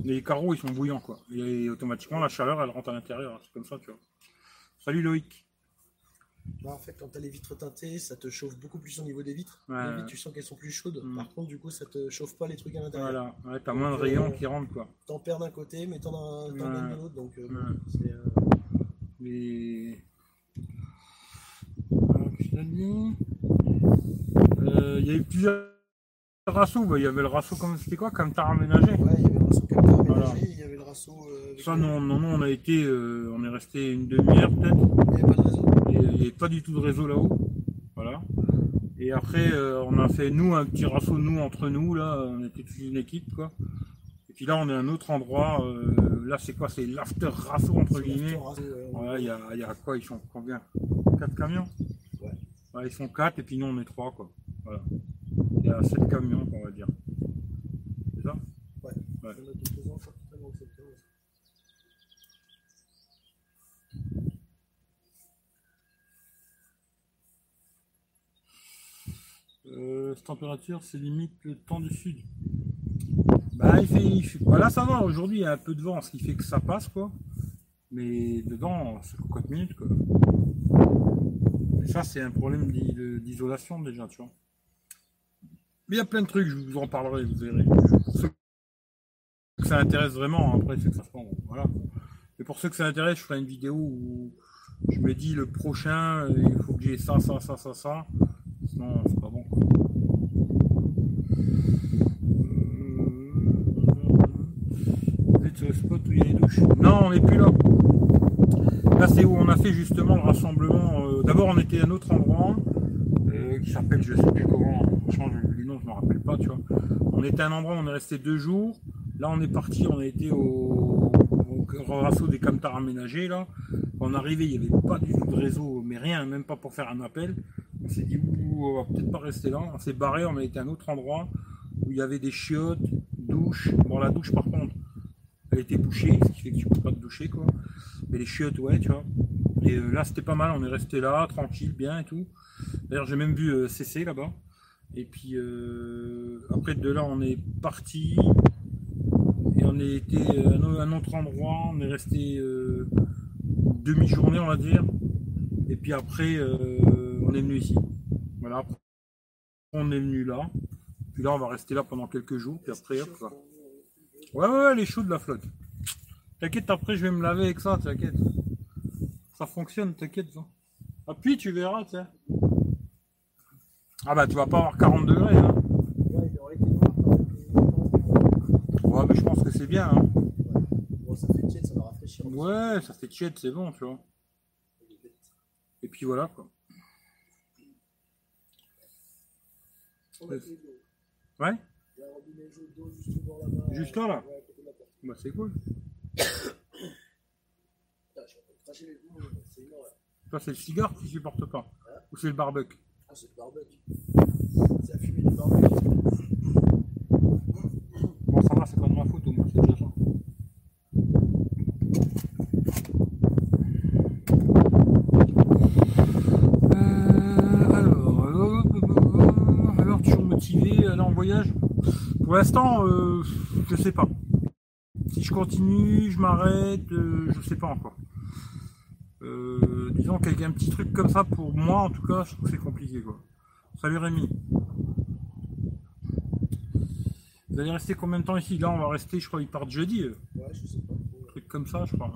Les carreaux, ils sont bouillants. quoi. Et automatiquement, la chaleur, elle rentre à l'intérieur. C'est comme ça, tu vois. Salut Loïc. Bah, en fait, quand t'as les vitres teintées, ça te chauffe beaucoup plus au niveau des vitres. Ouais. Les vitres, tu sens qu'elles sont plus chaudes. Mm. Par contre, du coup, ça te chauffe pas les trucs à l'intérieur. Voilà. Ouais, t'as moins de rayons qui rentrent, quoi. T'en perds d'un côté, mais t'en t'en Ouais. de l'autre. Donc, euh, bon, c'est. euh, Mais. Alors, Euh, Il y a eu plusieurs rassos. bah, Il y avait le rasso, comme c'était quoi Comme t'as aménagé Ouais, il y avait le rasso capteur aménagé, Voilà. il y avait le rasso. euh, Ça, le- non, non, non, on a été. euh, on est resté une demi-heure peut-être. Il n'y avait pas de réseau. Il n'y avait pas du tout de réseau là-haut. Voilà. Et après, euh, on a fait, nous, un petit rasso, nous, entre nous, là. On était toute une équipe, quoi. Et puis là, on est à un autre endroit. là, c'est quoi C'est l'after rasso, entre guillemets. Ouais, il y a, y a quoi Ils sont combien? 4 camions? Ouais. Ouais, Ils sont 4 et puis nous on est 3 quoi. Voilà. Y a 7 camions on va dire. C'est ça? Ouais. Ouais. Il y en a quelques-uns, pas totalement acceptés, ouais. euh, Cette température c'est limite le temps du sud. Bah il fait, il fait- bah, là ça va, aujourd'hui il y a un peu de vent, ce qui fait que ça passe quoi. Mais dedans c'est 4 minutes quoi. Et ça c'est un problème d'isolation déjà tu vois. Mais il y a plein de trucs, je vous en parlerai, vous verrez. Pour que ça intéresse vraiment, après c'est que ça se prend. Voilà. Et pour ceux que ça intéresse, je ferai une vidéo où je me dis le prochain, euh, il faut que j'ai ça, ça, ça, ça, ça. Sinon, c'est pas bon. Euh, Vous êtes sur le spot où il y a les douches? Non, on n'est plus là. Là, c'est où on a fait justement le rassemblement. euh, D'abord, on était à un autre endroit qui s'appelle, je sais plus comment. Franchement, pas, tu vois. On était à un endroit on est resté deux jours. Là, on est parti, on a été au, au rasso des camtars aménagés, là. Quand on arrivé, il n'y avait pas du tout de réseau, mais rien, même pas pour faire un appel. On s'est dit, on va peut-être pas rester là. On s'est barré, on a été à un autre endroit où il y avait des chiottes, douche. Bon, la douche, par contre, elle était bouchée, ce qui fait que tu peux pas te doucher, quoi. Mais les chiottes, ouais, tu vois. Et euh, là, c'était pas mal, on est resté là, tranquille, bien et tout. D'ailleurs, j'ai même vu euh, CC là-bas. Et puis euh, après de là, on est parti et on est été à un autre endroit. On est resté euh, demi-journée, on va dire. Et puis après, euh, on est venu ici. Voilà. On est venu là. Puis là, on va rester là pendant quelques jours. Puis après, hop. Ouais, ouais, ouais, elle est chaude la flotte. T'inquiète, après, je vais me laver avec ça, t'inquiète. Ça fonctionne, t'inquiète. ça. Appuie, tu verras, sais. Ah bah, tu vas pas avoir 40 degrés, hein. Ouais, ça. Ouais, mais je pense que c'est bien, hein. Bon, ça fait tiède, ça va rafraîchir. Ouais, ça fait tiède, c'est bon, tu vois. Et puis voilà, quoi. Ouais juste là, là Ouais. Bah, c'est cool. *coughs* Goûts, c'est le cigare que tu supportes pas. Ou c'est le barbecue. Ah, c'est le barbecue. La fumée du barbecue. Bon, ça va, c'est pas de ma faute, au moins, c'est déjà ça. Euh, alors, alors, toujours motivé aller en voyage? Pour l'instant, euh, je sais pas. Si je continue, je m'arrête, euh, je sais pas encore. Euh, disons qu'avec un petit truc comme ça, pour moi en tout cas, je trouve que c'est compliqué quoi. Salut Rémi. Vous allez rester combien de temps ici? Là, on va rester, je crois, ils partent jeudi. euh. Ouais, je sais pas. Un truc comme ça, je crois.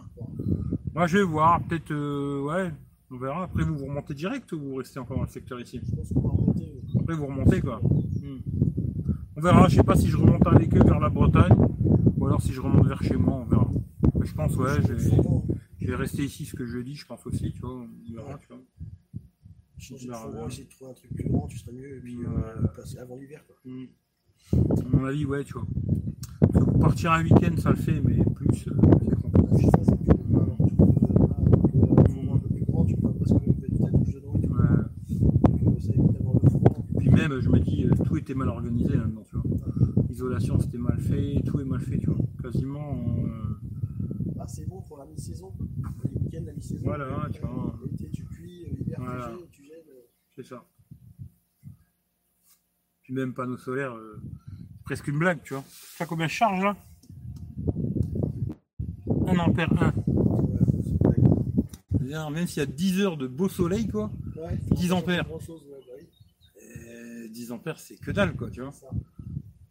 Moi, je vais voir. Peut-être, euh, ouais, on verra. Après, vous, vous remontez direct ou vous restez encore dans le secteur ici? Je pense qu'on va remonter. Après, vous remontez, quoi. Hmm. On verra. Je sais pas si je remonte avec eux vers la Bretagne ou alors si je remonte vers chez moi, on verra. Mais je pense, ouais, je vais, je vais rester ici ce que je dis, je pense aussi, tu vois. Tu vois. Verra. essayer de trouver un truc plus grand, tu serais mieux. Et puis, euh, passer avant l'hiver, quoi. Hmm. À mon avis, ouais, tu vois. Parce que pour partir un week-end, ça le fait, mais plus, euh, c'est compliqué. C'est ça, c'est que, non, tu peux, euh, là, avec, un fond un peu plus grand, tu peux presque mettre ta douche dedans. et tout. Ouais. Donc, ça évite d'avoir le froid. Puis même, je me dis, euh, tout était mal organisé là-dedans, tu vois. L'isolation, c'était mal fait, tout est mal fait, tu vois. Quasiment, euh, Ah, c'est bon pour la mi-saison. Les week-ends, la mi-saison. Voilà, tu vois. Euh, L'été, tu cuis, euh, l'hiver, Voilà. tu gèles, tu gèles. euh, c'est ça. Puis même panneau solaire, euh, presque une blague, tu vois. Tu sais combien je charge là? 1 ampère 1. ouais, c'est pas grave. C'est-à-dire, Même s'il y a 10 heures de beau soleil, quoi, Ouais, 10 ampères. Grand chose, ouais, bah oui, euh, 10 ampères, c'est que dalle, quoi, tu vois. ça.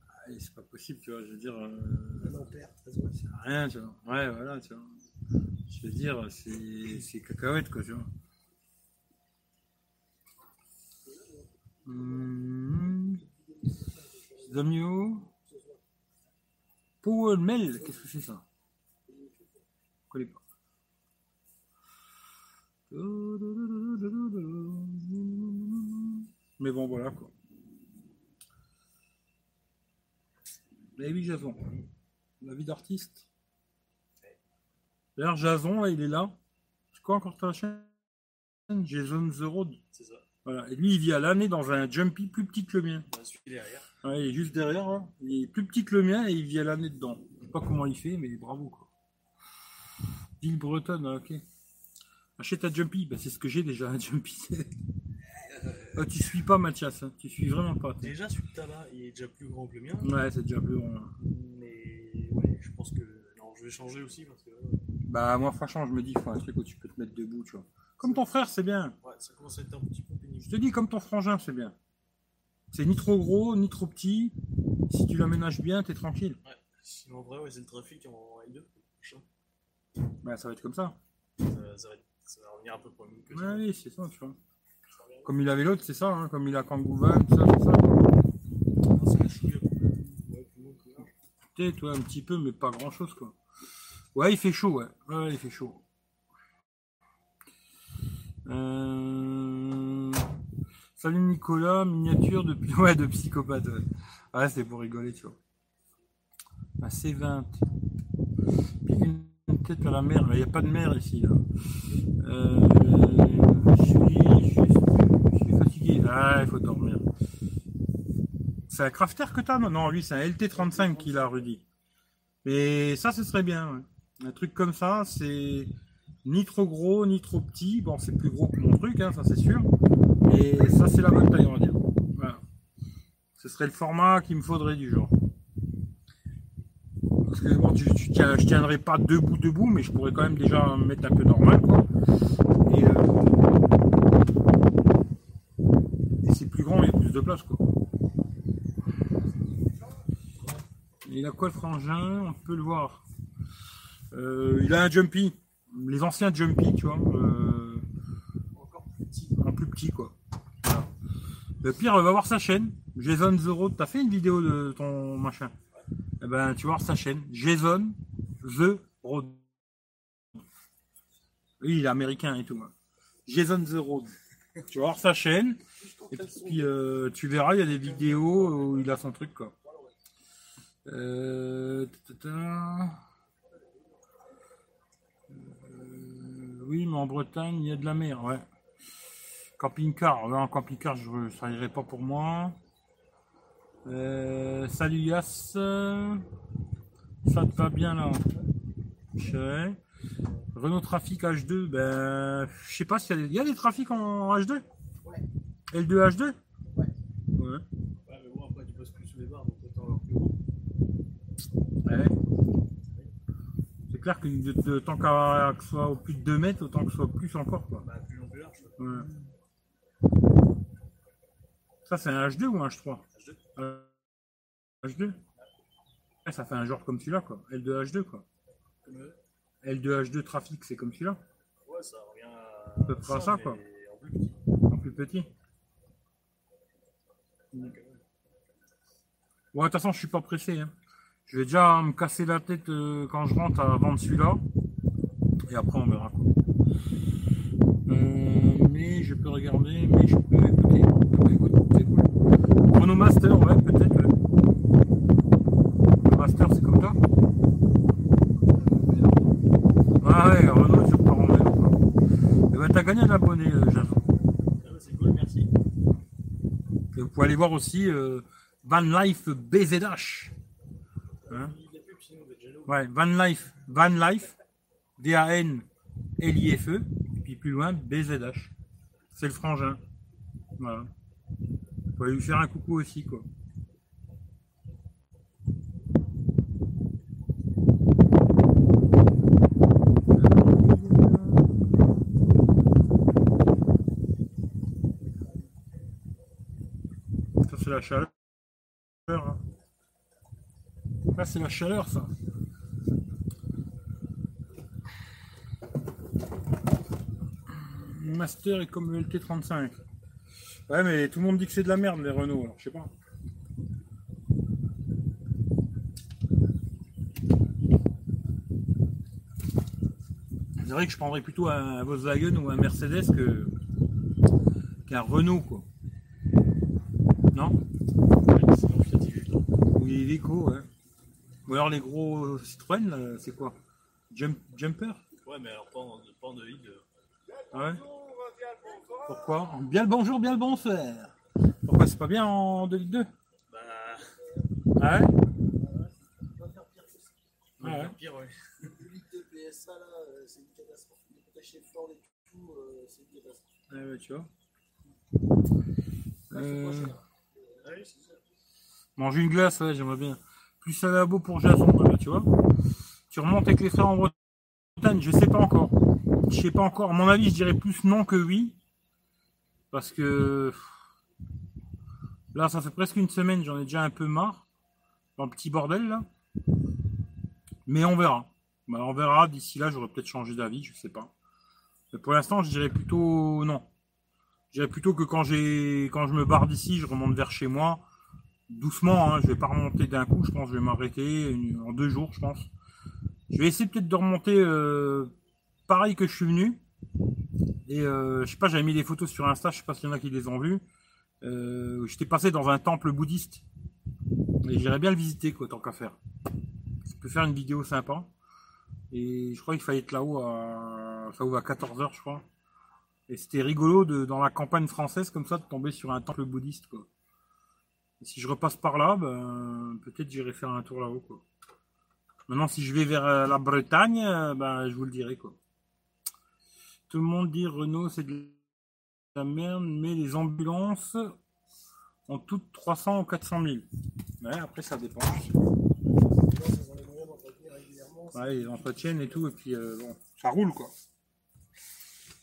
Ah, et c'est pas possible, tu vois. Je veux dire, euh, Un ampère, 13 watts. c'est rien, tu vois. Ouais, voilà, tu vois. Je veux dire, c'est cacahuète, quoi, tu vois. Zamio. Powell Mel, qu'est-ce que c'est ça? Je connais pas. Mais bon, voilà quoi. Mais oui, Jason. La vie d'artiste. D'ailleurs, Jason, là, il est là. C'est quoi encore ta chaîne? Jason The Road. C'est ça. Voilà. Et lui, il vit à l'année dans un jumpy plus petit que le mien. Suivre derrière. Ouais, il est juste derrière, là. il est plus petit que le mien et il vit à l'année dedans. Je sais pas comment il fait, mais bravo quoi. Ville bretonne, ok. Achète un jumpy, bah, c'est ce que j'ai déjà, un *laughs* jumpy. Ah, tu suis pas Mathias, hein. tu suis vraiment pas. toi. Déjà, celui de tabac, il est déjà plus grand que le mien. Ouais, c'est déjà plus bon. là. Mais ouais, je pense que. Non, je vais changer aussi parce que. Bah, moi, franchement, je me dis, il faut un truc où tu peux te mettre debout, tu vois. Comme ton frère, c'est bien. Ouais, ça commence à être un petit peu pénible. Je te dis, comme ton frangin, c'est bien. C'est ni trop gros, ni trop petit. Si tu l'aménages bien, t'es tranquille. Ouais. Sinon, en vrai, ouais, c'est le trafic en L2. prochain. Bah, ça va être comme ça. Ça, ça va, être- ça va revenir un peu pour le même que ça. Ouais, oui, c'est ça, tu vois. Comme il avait l'autre, c'est ça, hein. comme il a Kangouvan, tout ça, c'est ça. Non, c'est la chouille. Peut-être, ouais, un petit peu, mais pas grand chose, quoi. Ouais, il fait chaud, ouais. Ouais, il fait chaud. Euh... Salut Nicolas, miniature de, *laughs* ouais, de psychopathe. Ouais, ouais c'est pour rigoler, tu vois. Ah, C20. Puis une tête à la mer. Il n'y a pas de mer ici, là. Euh... Je suis, je suis, je suis fatigué. Ah, il faut dormir. C'est un crafter que t'as Non, lui, c'est un LT35 qu'il a, Rudy. Mais ça, ce serait bien. Un truc comme ça, c'est ni trop gros, ni trop petit. Bon, c'est plus gros que mon truc, hein, ça c'est sûr. Et ça, c'est la bonne taille, on va dire. Voilà. Ce serait le format qu'il me faudrait du genre. Parce que bon, tu, tiens- je tiendrai pas debout debout, mais je pourrais quand même déjà me mettre un peu normal quoi. Et, euh, et c'est plus grand, il y a plus de place quoi. Il a quoi le frangin On peut le voir. Euh, il a un jumpy. Les anciens jumpy, tu vois. euh, Encore plus petit. en plus petit quoi. Voilà. Le pire, va voir sa chaîne. Jason The Road, t'as fait une vidéo de ton machin? Eh ben, tu vas voir sa chaîne. Jason The Road. Oui, il est américain et tout. Jason The Road. Tu vas voir sa chaîne. Et puis euh, tu verras, il y a des vidéos où il a son truc quoi. Euh. Euh, oui, mais en Bretagne, il y a de la mer, ouais. Camping-car, en camping-car, je, ça irait pas pour moi. Salut Yass. Ça te va bien là. Renault Trafic H2, ben, je sais pas s'il y a des, il y a des trafics en H2 Ouais. L2 H2 Ouais. Ouais. Ouais, mais bon, après, tu passes plus sous les barres, donc autant avoir plus gros. Ouais. C'est clair que de, de- tant qu'à que ce soit au plus de 2 mètres, autant que ce soit plus encore. Quoi. Bah, plus long, plus large. Ouais. Ça, c'est un H2 ou un H3 H2. Euh, H2 Ouais, Ça fait un genre comme celui-là, quoi. L2 H2, quoi. Comme. L2 H2 trafic, c'est comme celui-là, Ouais, ça revient à. À peu près à ça, quoi. En plus petit. en plus petit. Ouais, de toute façon, je suis pas pressé. hein. Je vais déjà me casser la tête euh, quand je rentre à vendre celui-là. Et après, on verra. quoi. Euh, mais je peux regarder, mais je peux écouter. Ah bah, écoute, c'est cool. Ouais, peut-être. ouais. Chrono Master, c'est comme ça Ah ouais, Renault sur quoi. Eh ben, t'as gagné un abonné, euh, Jason. C'est cool, merci. Et vous pouvez aller voir aussi euh, Van Life BZH. Hein ouais, Van Life, Van Life, D-A-N-L-I-F-E, et puis plus loin, BZH. C'est le frangin. Voilà. Vous pouvez lui faire un coucou aussi, quoi. C'est la chaleur. hein. Là, c'est la chaleur, ça. Master est comme le LT35. Ouais, mais tout le monde dit que c'est de la merde, les Renault, alors je sais pas. C'est vrai que je prendrais plutôt un Volkswagen ou un Mercedes que qu'un Renault, quoi. Non Ouais, c'est un Fiat Igusta. Ou les Iveco, ouais. Ou alors les gros Citroën, là, c'est quoi? Jump- Jumper? Ouais, mais alors pas en, pas en de. Ah ouais? Pourquoi? Bien le bonjour, bien le bonsoir. Pourquoi c'est pas bien en 2 litres 2 Bah. Ah ouais? On va faire pire que ça. Ah ouais. Pire, ouais. Le 8 de PSA là, euh, c'est une catastrophe. Les protèges Ford et tout, euh, c'est une catastrophe. Ouais, ouais, tu vois. Là, Euh, manger une glace, j'aimerais bien. Plus ça va beau pour Jason, tu vois. Tu remontes avec les frères en Bretagne, je sais pas encore. Je sais pas encore. Mon avis, je dirais plus non que oui. Parce que là, ça fait presque une semaine, j'en ai déjà un peu marre. Dans le petit bordel là. Mais on verra. Bah, on verra. D'ici là, j'aurais peut-être changé d'avis, je sais pas. Mais pour l'instant, je dirais plutôt non. Je plutôt que quand j'ai quand je me barre d'ici, je remonte vers chez moi. Doucement, hein, je vais pas remonter d'un coup, je pense je vais m'arrêter en deux jours, je pense. Je vais essayer peut-être de remonter euh, pareil que je suis venu. Et euh, je sais pas, j'avais mis des photos sur Insta, je sais pas s'il y en a qui les ont vues. Euh, J'étais passé dans un temple bouddhiste. Et j'irais bien le visiter, quoi, tant qu'à faire. Je peux faire une vidéo sympa. Et je crois qu'il fallait être là-haut à 14h, je crois. Et c'était rigolo de, dans la campagne française, comme ça, de tomber sur un temple bouddhiste, quoi. Et si je repasse par là, ben, peut-être j'irai faire un tour là-haut, quoi. Maintenant, si je vais vers euh, la Bretagne, euh, ben, je vous le dirai, quoi. Tout le monde dit Renault, c'est de la merde, mais les ambulances ont toutes 300 ou 400 000. Ouais, après, ça dépend. Ouais, ils entretiennent et tout, et puis euh, bon, ça roule quoi.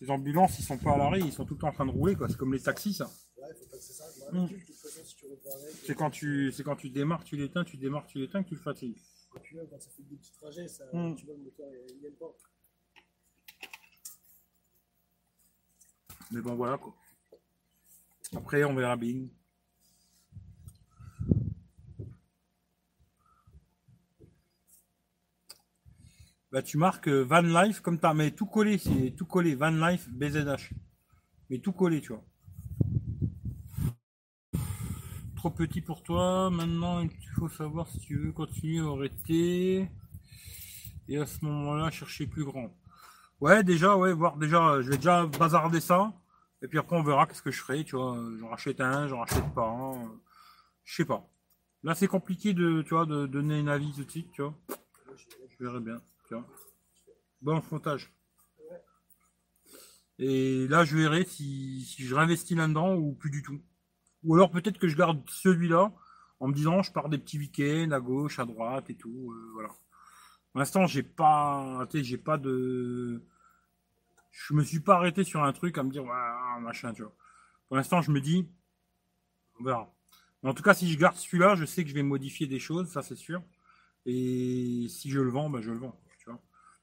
Les ambulances, ils sont pas à l'arrêt, ils sont tout le temps en train de rouler quoi. C'est comme les taxis, ça. Ouais, faut pas que c'est ça. Si quand tu, c'est quand tu démarres, tu l'éteins, tu démarres, tu l'éteins, que tu le fatigues. Et puis même quand ça fait des petits trajets, ça, Mm. tu vois, le moteur, il il aime pas. Mais bon, voilà quoi. Après, on verra bien. Bah, tu marques euh, Van Life comme t'as, mais tout collé, c'est tout collé. Van Life BZH. Mais tout collé, tu vois. Trop petit pour toi. Maintenant, il faut savoir si tu veux continuer au arrêter. Et à ce moment-là, chercher plus grand. Ouais, déjà, ouais, voir déjà, euh, je vais déjà bazarder ça. Et puis après, on verra qu'est-ce que je ferai, tu vois. J'en rachète un, j'en rachète pas euh, Je sais pas. Là, c'est compliqué de, tu vois, de donner un avis tout de suite, tu vois. Je verrai bien, Bon montage. Et là, je verrai si, je réinvestis là-dedans ou plus du tout. Ou alors peut-être que je garde celui-là en me disant, je pars des petits week-ends à gauche, à droite et tout, euh, voilà. Pour l'instant, j'ai pas, j'ai pas de, je me suis pas arrêté sur un truc à me dire, ouais, machin, tu vois. Pour l'instant, je me dis, on verra. En tout cas, si je garde celui-là, je sais que je vais modifier des choses, ça c'est sûr. Et si je le vends, bah, je le vends.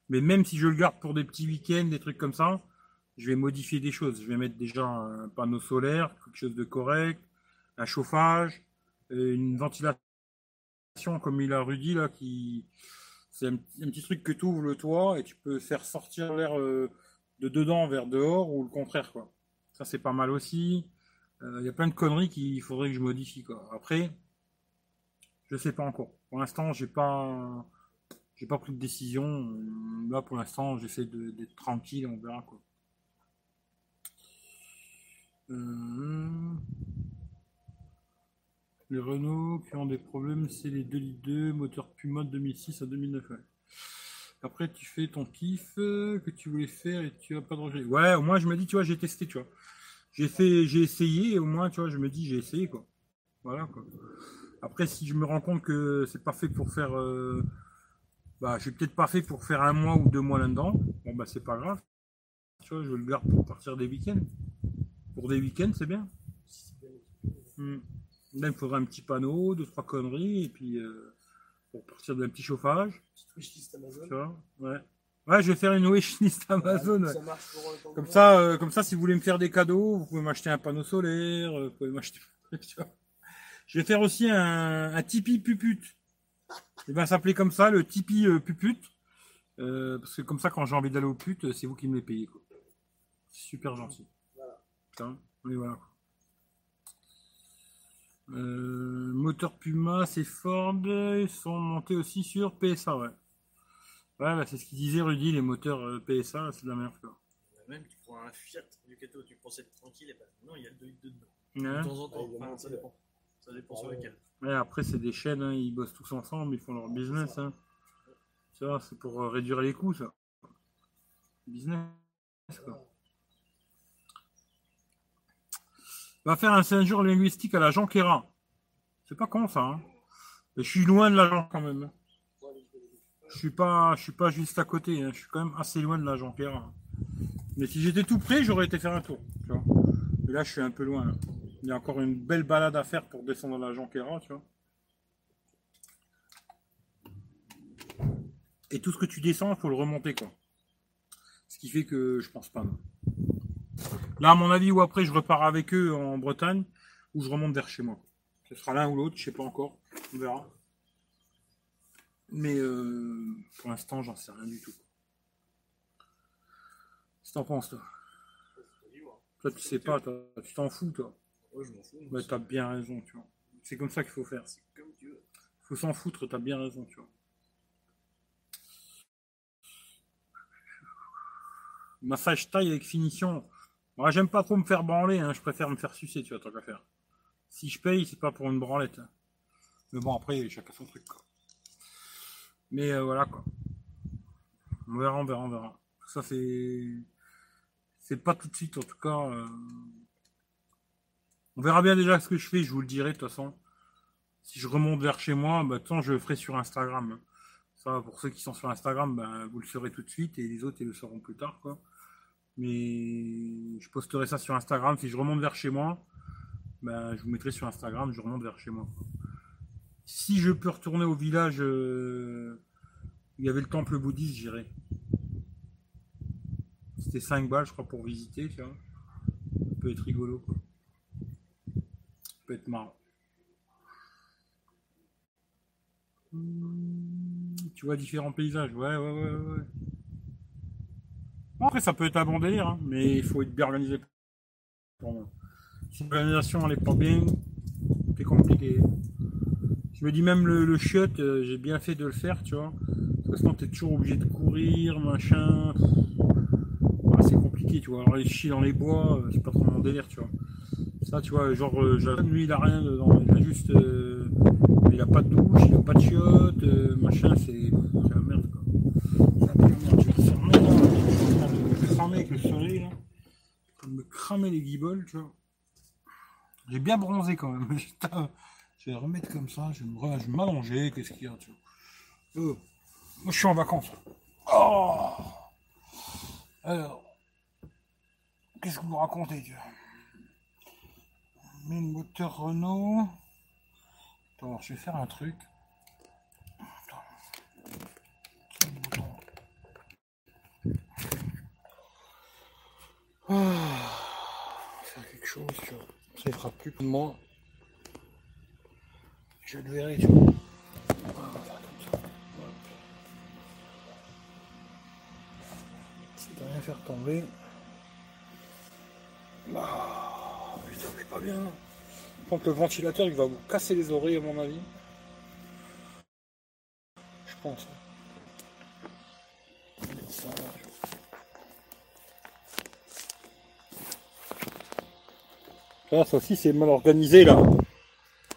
Mais même si je le garde pour des petits week-ends, des trucs comme ça, je vais modifier des choses. Je vais mettre déjà un panneau solaire, quelque chose de correct, un chauffage, euh, une ventilation comme il a Rudy là, qui c'est un, petit- truc que tu ouvres le toit et tu peux faire sortir l'air euh, de dedans vers dehors ou le contraire quoi. Ça c'est pas mal aussi. Euh, Il y a plein de conneries qu'il faudrait que je modifie quoi. Après, je sais pas encore. Pour l'instant, j'ai pas j'ai pas pris de décision. Là pour l'instant, j'essaie d'être tranquille, on verra quoi. Euh, Les Renault qui ont des problèmes, c'est les 2 litres 2, moteur Puma de 2006 à 2009. ouais. Après, tu fais ton kiff euh, que tu voulais faire et tu as pas de regret. Ouais, au moins, je me dis, tu vois, j'ai testé, tu vois. J'ai fait, j'ai essayé, au moins, tu vois, je me dis, j'ai essayé, quoi. Voilà, quoi. Après, si je me rends compte que c'est pas fait pour faire. euh, bah, je suis peut-être pas fait pour faire un mois ou deux mois là-dedans. Bon, bah, c'est pas grave. Tu vois, je le garde pour partir des week-ends. Pour des week-ends, c'est bien. Hmm. Là, il me faudrait un petit panneau, deux, trois conneries, et puis euh, pour partir d'un petit chauffage, Petite wishlist Amazon. tu vois. Ouais. Ouais, je vais faire une wishlist Amazon. ouais. Ça marche pour temps Comme ça, euh, comme ça, si vous voulez me faire des cadeaux, vous pouvez m'acheter un panneau solaire, euh, vous pouvez m'acheter. tu vois. Je vais faire aussi un, un Tipeee pupute. Il va s'appeler comme ça, le Tipeee euh, pupute. Euh, parce que comme ça, quand j'ai envie d'aller au pute, c'est vous qui me les payez. Quoi. Super gentil. Voilà. Putain, oui, voilà. quoi. Euh, moteur Puma, c'est Ford, ils sont montés aussi sur PSA, ouais. Ouais, bah, c'est ce qu'il disait Rudy, les moteurs euh, PSA, c'est de la merde, quoi. Même, tu prends un Fiat Ducato, tu prends cette tranquille, et ben non, il y a le 2 litres dedans. Ouais. De temps en temps, Ouais, enfin, ça dépend. Ça dépend sur Ah ouais. après, c'est des chaînes, hein, ils bossent tous ensemble, ils font leur business. Hein. C'est pour euh, réduire les coûts, ça. Business, quoi. Va faire un séjour linguistique à la Jonquera. C'est pas con, ça. Hein. Mais je suis loin de la Jonquera, quand même. hein. Je suis pas, je suis pas juste à côté. hein. Je suis quand même assez loin de la Jonquera. Mais si j'étais tout près, j'aurais été faire un tour. Tu vois. Mais là, je suis un peu loin. là. Il y a encore une belle balade à faire pour descendre la Jonquera, tu vois. Et tout ce que tu descends, il faut le remonter, quoi. Ce qui fait que je pense pas. Là, à mon avis, ou après, je repars avec eux en Bretagne, ou je remonte vers chez moi. Ce sera l'un ou l'autre, je sais pas encore. On verra. Mais euh, pour l'instant, j'en sais rien du tout. Que t'en penses, toi? Toi, tu sais pas, toi, tu t'en fous, toi. Ouais, je m'en fous. Ouais, t'as bien raison, tu vois. C'est comme ça qu'il faut faire. C'est comme tu veux. Faut s'en foutre, t'as bien raison, tu vois. Massage taille avec finition. Moi, j'aime pas trop me faire branler, hein. je préfère me faire sucer, tu vois, tant qu'à faire. Si je paye, c'est pas pour une branlette. hein. Mais bon, après, chacun son truc, quoi. Mais euh, voilà, quoi. On verra, on verra, on verra. Ça, c'est. C'est pas tout de suite, en tout cas. euh, On verra bien déjà ce que je fais, je vous le dirai de toute façon. Si je remonte vers chez moi, bah, temps, je le ferai sur Instagram. Ça, pour ceux qui sont sur Instagram, bah, vous le saurez tout de suite et les autres, ils le sauront plus tard. Mais je posterai ça sur Instagram. Si je remonte vers chez moi, bah, je vous mettrai sur Instagram, je remonte vers chez moi. Si je peux retourner au village euh, il y avait le temple bouddhiste, j'irai. C'était 5 balles, je crois, pour visiter, Ça peut être rigolo. Hmm, tu vois différents paysages, ouais, ouais, ouais, ouais. après, ça peut être un bon délire, hein, mais il faut être bien organisé. Si l'organisation n'est pas bien, c'est compliqué. Je me dis même le, le chiotte, euh, j'ai bien fait de le faire, tu vois. Parce que t'es toujours obligé de courir, machin. C'est compliqué, tu vois. Alors, les chier dans les bois, euh, c'est pas trop mon délire, tu vois. Ça, tu vois, genre, euh, lui, il a rien dedans. Il a juste. Euh, il a pas de douche, il a pas de chiotte, machin, c'est. la merde, quoi. C'est la merde. Je vais fermer, là. Je vais avec le soleil, là. Me cramer les guibolles, tu vois. J'ai bien bronzé quand même. *laughs* Je vais remettre comme ça, je vais m'allonger, qu'est-ce qu'il y a, tu vois. Moi, je suis en vacances. Oh Alors, qu'est-ce que vous racontez Mets le moteur Renault. Attends, je vais faire un truc. Ah, faire quelque chose, vois. Ça ne fera plus pour moi. Je le verrai, tu vois. faire tomber. Putain, pas bien. Donc le ventilateur, il va vous casser les oreilles, à mon avis. Je pense. Ça, ça aussi, c'est mal organisé, là.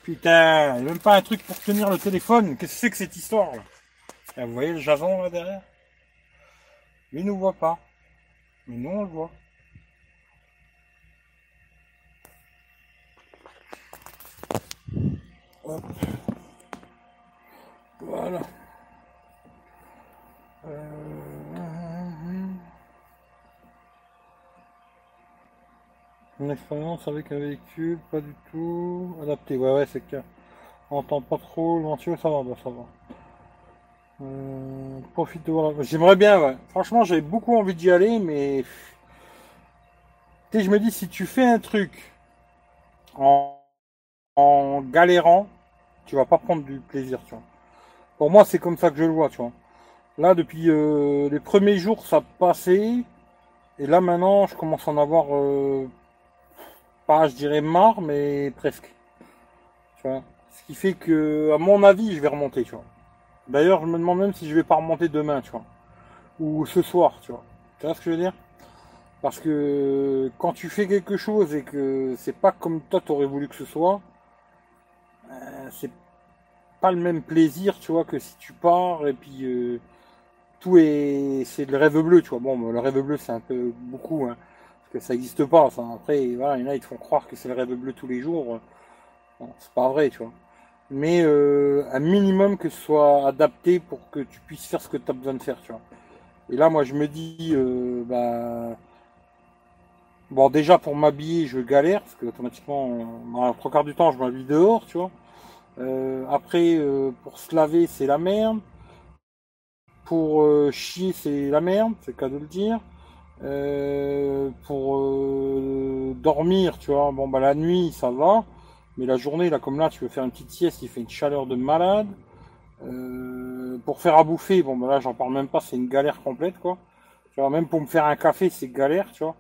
Putain, il n'y a même pas un truc pour tenir le téléphone. Qu'est-ce que c'est que cette histoire, là? Ah, Vous voyez le javon, là, derrière? Lui, il nous voit pas. Mais non, on le voit. Voilà. Euh... Une expérience avec un véhicule, pas du tout adapté. Ouais, ouais, c'est clair. On entend pas trop le ventilo, ça va, bah, ça va. Euh, profite de voir. J'aimerais bien, ouais. Franchement, j'avais beaucoup envie d'y aller, mais. Tu je me dis, si tu fais un truc en galérant, tu vas pas prendre du plaisir, tu vois. Pour moi, c'est comme ça que je le vois, tu vois. Là, depuis euh, les premiers jours, ça passait. Et là, maintenant, je commence à en avoir. Euh, pas, je dirais marre, mais presque. Tu vois. Ce qui fait que, à mon avis, je vais remonter, tu vois. D'ailleurs, je me demande même si je vais pas remonter demain, tu vois. Ou ce soir, tu vois. Tu vois ce que je veux dire? Parce que quand tu fais quelque chose et que c'est pas comme toi t'aurais voulu que ce soit, euh, c'est pas le même plaisir, tu vois, que si tu pars et puis euh, tout est. C'est le rêve bleu, tu vois. Bon, le rêve bleu, c'est un peu beaucoup, hein, parce que ça n'existe pas. Ça. Après, voilà, il y en a, ils te font croire que c'est le rêve bleu tous les jours. c'est pas vrai, tu vois mais euh, un minimum que ce soit adapté pour que tu puisses faire ce que tu as besoin de faire, tu vois. Et là, moi, je me dis, euh, bah, bon, déjà pour m'habiller, je galère parce que automatiquement, trois quarts du temps, je m'habille dehors, tu vois. Euh, après, pour se laver, c'est la merde. Pour chier, c'est la merde, c'est le cas de le dire. pour dormir, tu vois, bon, bah, la nuit, ça va. Mais la journée, là, comme là, tu veux faire une petite sieste, il fait une chaleur de malade. Euh, pour faire à bouffer, bon, ben là, j'en parle même pas, c'est une galère complète, quoi. Tu vois, même pour me faire un café, c'est galère, tu vois.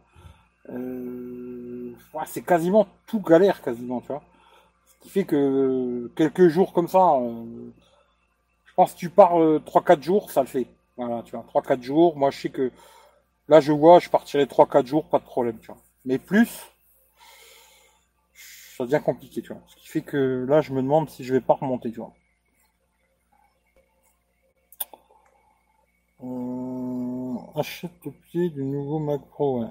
Euh, c'est quasiment tout galère, quasiment, tu vois. Qui fait que quelques jours comme ça, euh, je pense que tu pars 3-4 jours, ça le fait. Voilà, tu vois, 3-4 jours. Moi, je sais que là, je vois, je partirai 3-4 jours, pas de problème, tu vois. Mais plus, ça devient compliqué, tu vois. Ce qui fait que là, je me demande si je vais pas remonter, tu vois. Euh, achète le pied du nouveau Mac Pro, ouais.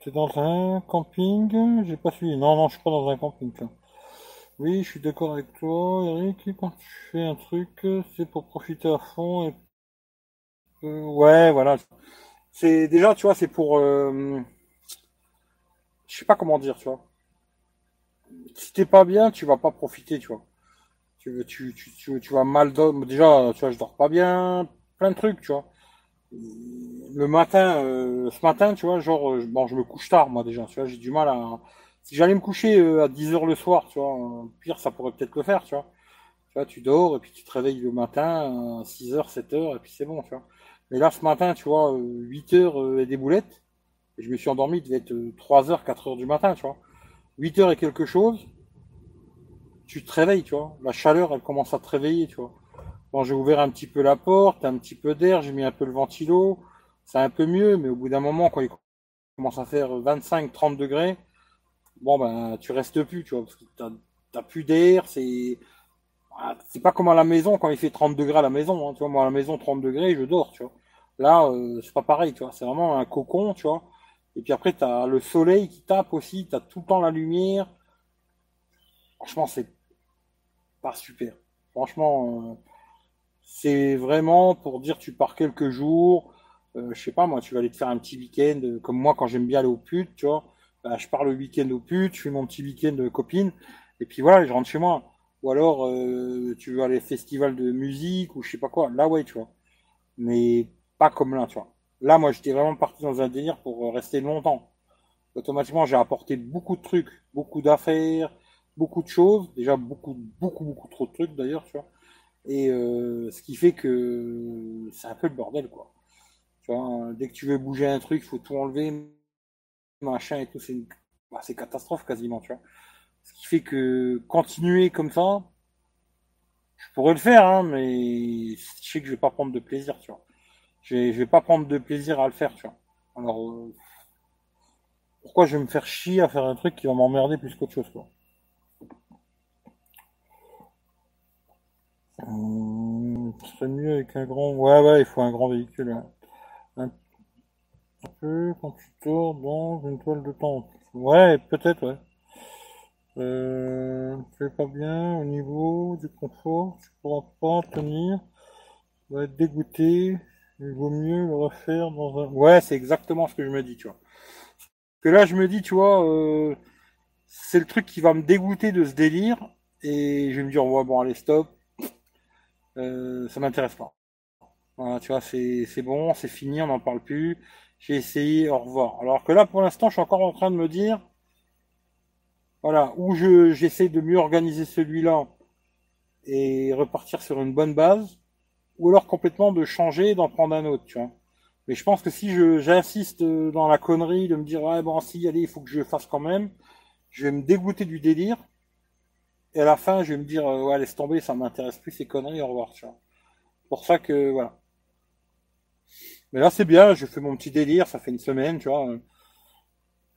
T'es dans un camping J'ai pas suivi. Non, non, je suis pas dans un camping. Oui, je suis d'accord avec toi, Eric. Quand tu fais un truc, c'est pour profiter à fond. Euh, ouais, voilà. C'est déjà, tu vois, c'est pour. Euh... Je sais pas comment dire, tu vois. Si t'es pas bien, tu vas pas profiter, tu vois. Tu, tu, tu, tu, vas mal dormir. Déjà, tu vois, je dors pas bien. Plein de trucs, tu vois le matin, euh, ce matin, tu vois, genre, bon, je me couche tard, moi, déjà, tu vois, j'ai du mal à... Si j'allais me coucher euh, à 10h le soir, tu vois, pire, ça pourrait peut-être le faire, tu vois. Tu vois, tu dors, et puis tu te réveilles le matin, à 6h, 7h, et puis c'est bon, tu vois. Mais là, ce matin, tu vois, 8h et des boulettes, et je me suis endormi, il devait être 3h, 4h du matin, tu vois. 8h et quelque chose, tu te réveilles, tu vois. La chaleur, elle commence à te réveiller, tu vois. Bon, j'ai ouvert un petit peu la porte, un petit peu d'air, j'ai mis un peu le ventilo, c'est un peu mieux, mais au bout d'un moment, quand il commence à faire 25-30 degrés, bon ben tu restes plus, tu vois, parce que t'as, plus d'air, c'est ah, c'est pas comme à la maison quand il fait 30 degrés à la maison, hein, tu vois, moi à la maison 30 degrés, je dors, tu vois. Là, euh, c'est pas pareil, tu vois, c'est vraiment un cocon, tu vois. Et puis après, t'as le soleil qui tape aussi, t'as tout le temps la lumière. Franchement, c'est pas super. Franchement, euh, c'est vraiment pour dire tu pars quelques jours, euh, je sais pas moi, tu vas aller te faire un petit week-end, comme moi quand j'aime bien aller au pute, tu vois, bah, je pars le week-end au pute, je fais mon petit week-end de copine, et puis voilà, je rentre chez moi. Ou alors euh, tu veux aller au festival de musique ou je sais pas quoi, là ouais, tu vois. Mais pas comme là, tu vois. Là, moi, j'étais vraiment parti dans un délire pour rester longtemps. Automatiquement, j'ai apporté beaucoup de trucs, beaucoup d'affaires, beaucoup de choses. Déjà, beaucoup, beaucoup, beaucoup trop de trucs d'ailleurs, tu vois. Et euh, ce qui fait que c'est un peu le bordel, quoi. Tu vois, dès que tu veux bouger un truc, il faut tout enlever, machin et tout, c'est une... bah, catastrophe quasiment, tu vois. Ce qui fait que continuer comme ça, je pourrais le faire, hein, mais je sais que je vais pas prendre de plaisir, tu vois. Je vais, pas prendre de plaisir à le faire, tu vois. Alors, euh, pourquoi je vais me faire chier à faire un truc qui va m'emmerder plus qu'autre chose, quoi. Hum, mieux avec un grand. Ouais, ouais, il faut un grand véhicule. Un... peu quand tu dors dans une toile de tente. Ouais, peut-être, ouais. Euh, tu pas bien au niveau du confort, tu pourras pas tenir, tu vas être dégoûté, il vaut mieux le refaire dans un... Ouais, c'est exactement ce que je me dis, tu vois. Que là, je me dis, tu vois, euh, c'est le truc qui va me dégoûter de ce délire, et je vais me dire, ouais, bon, allez, stop, euh, ça m'intéresse pas. Voilà, tu vois, c'est bon, c'est fini, on n'en parle plus. J'ai essayé, au revoir. Alors que là, pour l'instant, je suis encore en train de me dire, voilà, où je j'essaie de mieux organiser celui-là et repartir sur une bonne base, ou alors complètement de changer et d'en prendre un autre, tu vois. Mais je pense que si j'insiste dans la connerie de me dire ouais bon si allez il faut que je fasse quand même, je vais me dégoûter du délire et à la fin, je vais me dire, euh, ouais, laisse tomber, ça m'intéresse plus ces conneries, au revoir, tu vois. Pour ça que, voilà. Mais là, c'est bien, j'ai fait mon petit délire, ça fait une semaine, tu vois.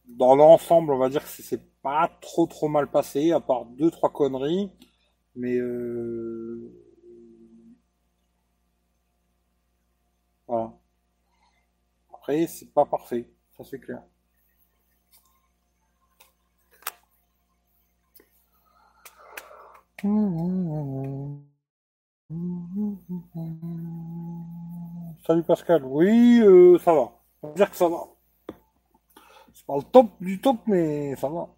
Dans l'ensemble, on va dire que c'est pas trop trop mal passé, à part deux, trois conneries. Mais euh... Voilà. Après, c'est pas parfait, ça c'est clair. Salut Pascal. Oui, euh, ça va. On va dire que ça va. C'est pas le top du top, mais ça va.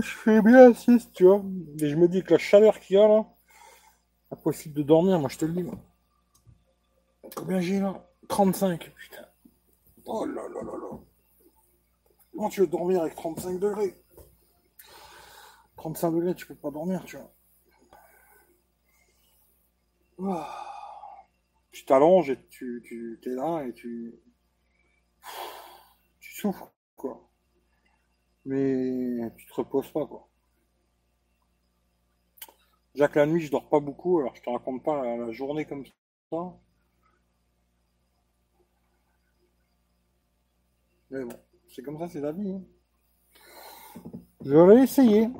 Je fais bien sieste, tu vois. Mais je me dis que la chaleur qu'il y a là, impossible de dormir, moi je te le dis. Combien j'ai là? 35, putain. Oh là là là là. Comment tu veux dormir avec 35 degrés? 35 degrés, tu peux pas dormir, tu vois. Ah. Tu t'allonges et tu, tu es là et tu. Tu souffres, quoi. Mais tu te reposes pas, quoi. Jacques, la nuit, je dors pas beaucoup, alors je te raconte pas la journée comme ça. Mais bon, c'est comme ça, c'est la vie. Hein. Je vais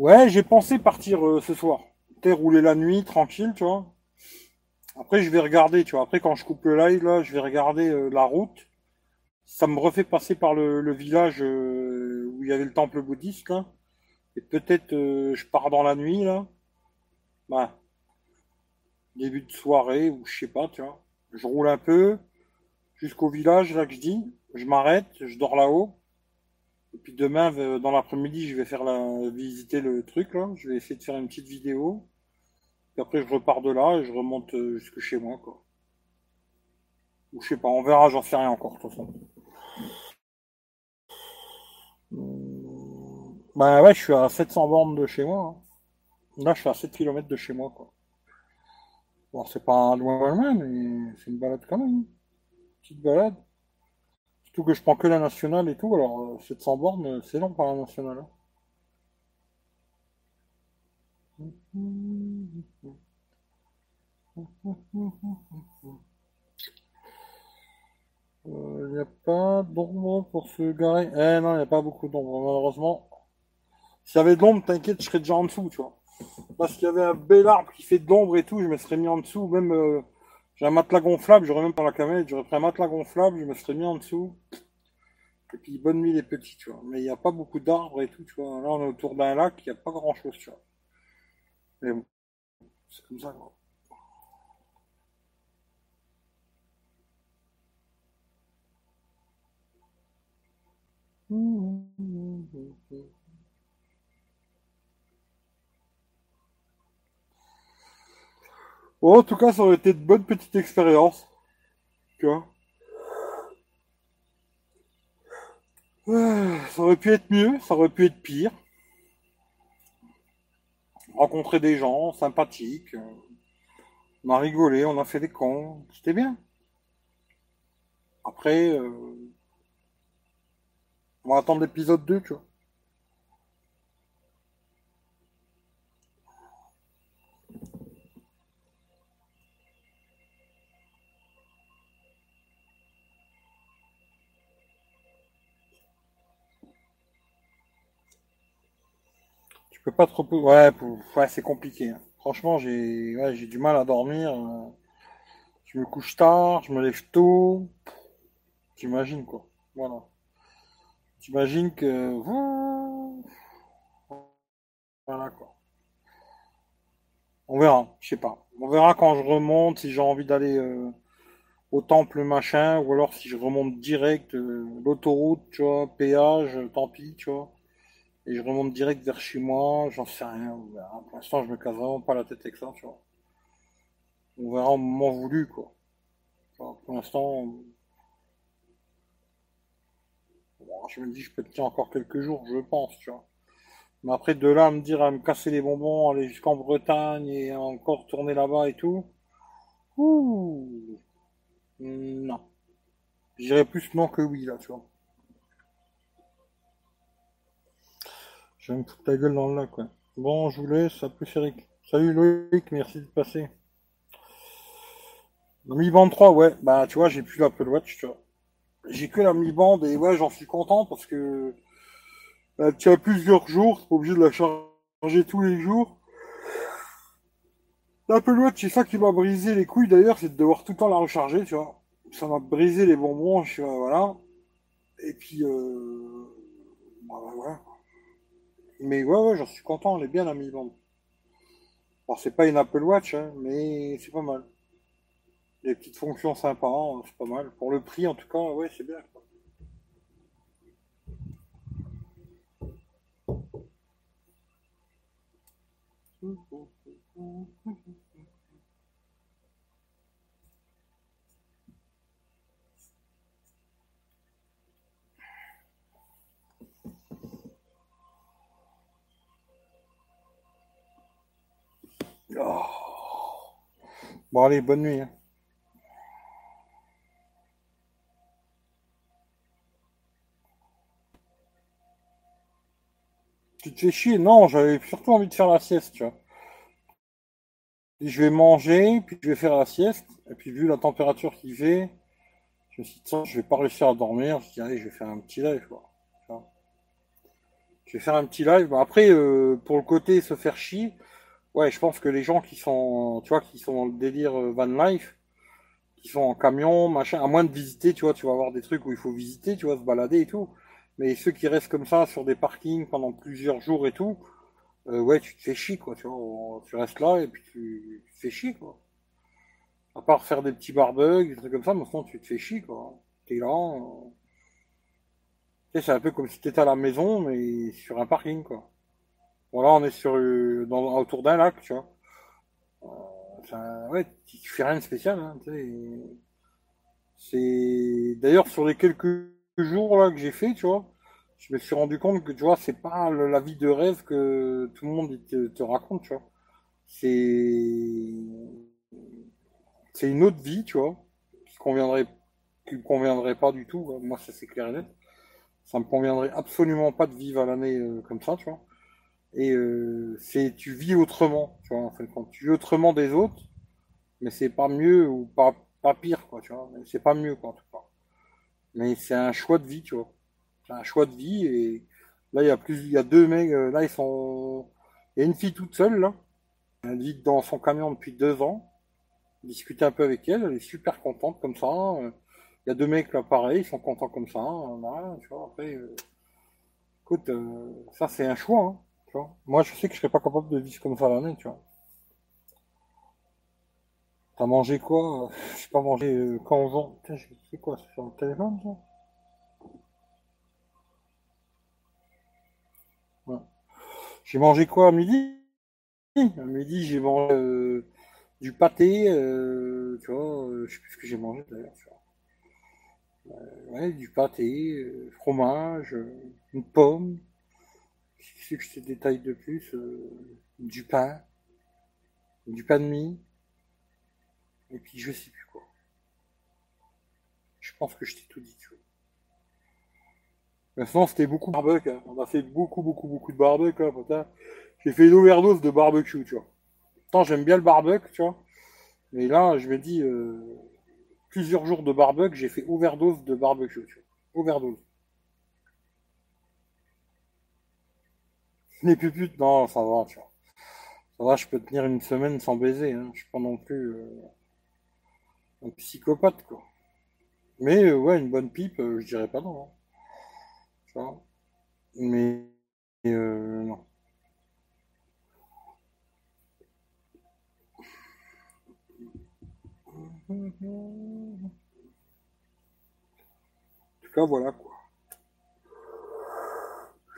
Ouais, j'ai pensé partir euh, ce soir. Peut-être rouler la nuit, tranquille, tu vois. Après, je vais regarder, tu vois. Après, quand je coupe le live, là, je vais regarder euh, la route. Ça me refait passer par le, village euh, où il y avait le temple bouddhiste, là. Et peut-être je pars dans la nuit, là. Bah, début de soirée, ou je sais pas, tu vois. Je roule un peu jusqu'au village, là, que je dis. Je m'arrête, je dors là-haut. Et puis demain, euh, dans l'après-midi, je vais faire la, visiter le truc là. Je vais essayer de faire une petite vidéo. Puis après, je repars de là et je remonte euh, jusque chez moi, quoi. Ou je sais pas, on verra, j'en sais rien encore, de toute façon. Bah ouais, je suis à 700 bornes de chez moi. Hein. Là, je suis à 7 km de chez moi, quoi. Bon, c'est pas loin, mais c'est une balade quand même. Petite balade que je prends que la nationale et tout, alors 700 euh, bornes, euh, c'est long par la nationale. Il hein. n'y euh, a pas d'ombre pour se garer. Eh non, il n'y a pas beaucoup d'ombre, malheureusement. S'il y avait de l'ombre, t'inquiète, je serais déjà en dessous, tu vois. Parce qu'il y avait un bel arbre qui fait de l'ombre et tout, je me serais mis en dessous. Même j'ai un matelas gonflable, j'aurais même pas la caméra, j'aurais pris un matelas gonflable, je me serais mis en dessous. Et puis bonne nuit les petits, tu vois. Mais il n'y a pas beaucoup d'arbres et tout, tu vois. Là on est autour d'un lac, il n'y a pas grand chose, tu vois. Mais bon, c'est comme ça, quoi. En tout cas, ça aurait été de bonne petite expérience. Tu vois. Ça aurait pu être mieux, ça aurait pu être pire. Rencontrer des gens sympathiques. On a rigolé, on a fait des cons. C'était bien. Après, euh, on va attendre l'épisode 2, tu vois. Pas trop. Ouais, ouais c'est compliqué. Hein. Franchement, j'ai j'ai du mal à dormir. Euh. Je me couche tard, je me lève tôt. T'imagines quoi. Voilà. T'imagines que. Voilà quoi. On verra, je sais pas. On verra quand je remonte, si j'ai envie d'aller euh, au temple machin, ou alors si je remonte direct euh, l'autoroute, tu vois, péage, tant pis, tu vois et je remonte direct vers chez moi, j'en sais rien. Pour l'instant, je me casse vraiment pas la tête avec ça, tu vois. On verra au moment voulu, quoi. pour l'instant, je me dis, je peux tenir encore quelques jours, je pense, tu vois. Mais après, de là à me dire à me casser les bonbons, aller jusqu'en Bretagne et encore tourner là-bas et tout, ouh, non. J'irais plus non que oui, là, tu vois. Je vais me foutre ta gueule dans le lac, quoi. Bon, je vous laisse, à plus Eric. Salut Loïc, merci de passer. La Mi Band 3, ouais, bah tu vois, j'ai plus l'Apple Watch, tu vois. J'ai que la Mi Band et ouais, j'en suis content parce que bah, tu as plusieurs jours, t'es obligé de la charger tous les jours. L'Apple Watch, c'est ça qui m'a brisé les couilles d'ailleurs, c'est de devoir tout le temps la recharger, tu vois. Ça m'a brisé les bonbons, je, voilà. Et puis, euh, bah, voilà. Mais ouais, ouais, j'en suis content, elle est bien la Mi Band. Bon, c'est pas une Apple Watch, hein, mais c'est pas mal. Des petites fonctions sympas, hein, c'est pas mal. Pour le prix, en tout cas, ouais, c'est bien. Oh. Bon, allez, bonne nuit. Hein. Tu te fais chier? Non, j'avais surtout envie de faire la sieste, tu vois. je vais manger, puis je vais faire la sieste. Et puis, vu la température qu'il fait, je me suis dit, je vais pas réussir à dormir. Je dis, allez, je vais faire un petit live, quoi. Je vais faire un petit live. Après, euh, pour le côté se faire chier, ouais, je pense que les gens qui sont, tu vois, qui sont dans le délire euh, van life, qui sont en camion, machin, à moins de visiter, tu vois, tu vas avoir des trucs où il faut visiter, tu vois, se balader et tout. Mais ceux qui restent comme ça sur des parkings pendant plusieurs jours et tout, euh, ouais, tu te fais chier, quoi, tu vois. Tu restes là et puis tu, tu te fais chier, quoi. À part faire des petits barbecues, des trucs comme ça, mais sinon tu te fais chier, quoi. T'es là. euh, Tu sais, c'est un peu comme si t'étais à la maison, mais sur un parking, quoi. Bon, là, on est sur, euh, autour d'un lac, tu vois. Euh, ouais, tu, fais rien de spécial, hein. C'est, d'ailleurs, sur les quelques jours, là, que j'ai fait, tu vois, je me suis rendu compte que, tu vois, c'est pas la vie de rêve que tout le monde te, te raconte, tu vois. C'est, c'est une autre vie, tu vois, qui conviendrait, qui me conviendrait pas du tout. Moi, ça c'est clair et net. Ça me conviendrait absolument pas de vivre à l'année euh, comme ça, tu vois. Et euh, tu vis autrement, tu vois, en fait, quand tu vis autrement des autres, mais c'est pas mieux ou pas, pas pire, quoi, tu vois. C'est pas mieux, quoi, en tout cas. Mais c'est un choix de vie, tu vois. C'est un choix de vie et là, il y a plus, il y a deux mecs, euh, là, ils sont, il y a une fille toute seule, là. Elle vit dans son camion depuis deux ans. Discuter un peu avec elle, elle est super contente comme ça. Euh, Il y a deux mecs là, pareil, ils sont contents comme ça. euh, Voilà, tu vois, après, euh, écoute, ça c'est un choix, hein, Moi, je sais que je serais pas capable de vivre comme ça l'année, tu vois. T'as mangé quoi? *laughs* Je sais pas mangé euh, quand on vend. C'est quoi? C'est sur le téléphone, ça? J'ai mangé quoi à midi? À midi, j'ai mangé euh, du pâté, euh, tu vois, euh, je sais plus ce que j'ai mangé d'ailleurs, du pâté, fromage, une pomme, qu'est-ce que je te détaille de plus? Euh, du pain, du pain de mie, et puis je sais plus quoi. Je pense que je t'ai tout dit, tu vois. Maintenant, c'était beaucoup de barbecue, hein. On a fait beaucoup, beaucoup, beaucoup de barbecue, hein. J'ai fait une overdose de barbecue, tu vois. Pourtant, j'aime bien le barbecue, tu vois. Mais là, je me dis, euh, plusieurs jours de barbecue, j'ai fait overdose de barbecue, tu vois. Overdose. Les puputes, non, ça va, tu vois. Ça va, je peux tenir une semaine sans baiser, hein. Je suis pas non plus euh, un psychopathe, quoi. Mais euh, ouais, une bonne pipe, euh, je dirais pas non. hein. Tu vois. Mais non. En tout cas, voilà quoi.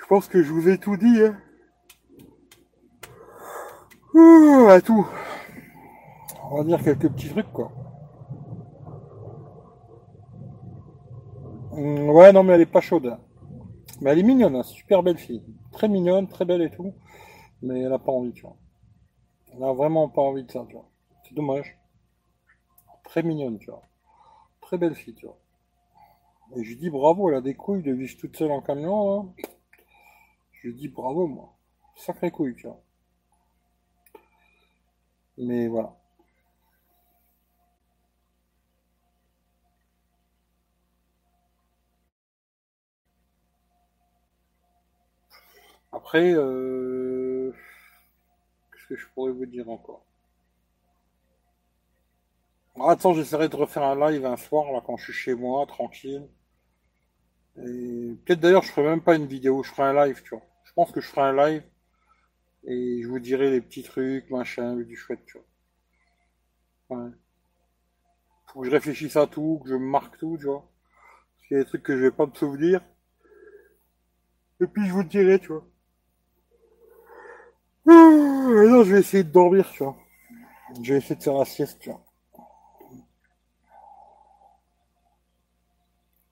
Je pense que je vous ai tout dit, hein. À tout. On va dire quelques petits trucs, quoi. Hum, Ouais, non, mais elle est pas chaude. hein. Mais elle est mignonne, hein, super belle fille. Très mignonne, très belle et tout. Mais elle a pas envie, tu vois. Elle a vraiment pas envie de ça, tu vois. C'est dommage. Très mignonne, tu vois. Très belle fille, tu vois. Et je dis bravo, elle a des couilles de vivre toute seule en camion, hein. Je lui dis bravo, moi. Sacré couille, tu vois. Mais voilà. Après, euh... qu'est-ce que je pourrais vous dire encore? Ah, attends, j'essaierai de refaire un live un soir, là, quand je suis chez moi, tranquille. Et peut-être d'ailleurs, je ferai même pas une vidéo, je ferai un live, tu vois. Je pense que je ferai un live et je vous dirai les petits trucs, machin, du chouette, tu vois. Ouais. Faut que je réfléchisse à tout, que je marque tout, tu vois. Parce qu'il y a des trucs que je vais pas me souvenir. Et puis je vous dirai, tu vois. Ah, non, je vais essayer de dormir, tu vois. Je vais essayer de faire la sieste, tu vois.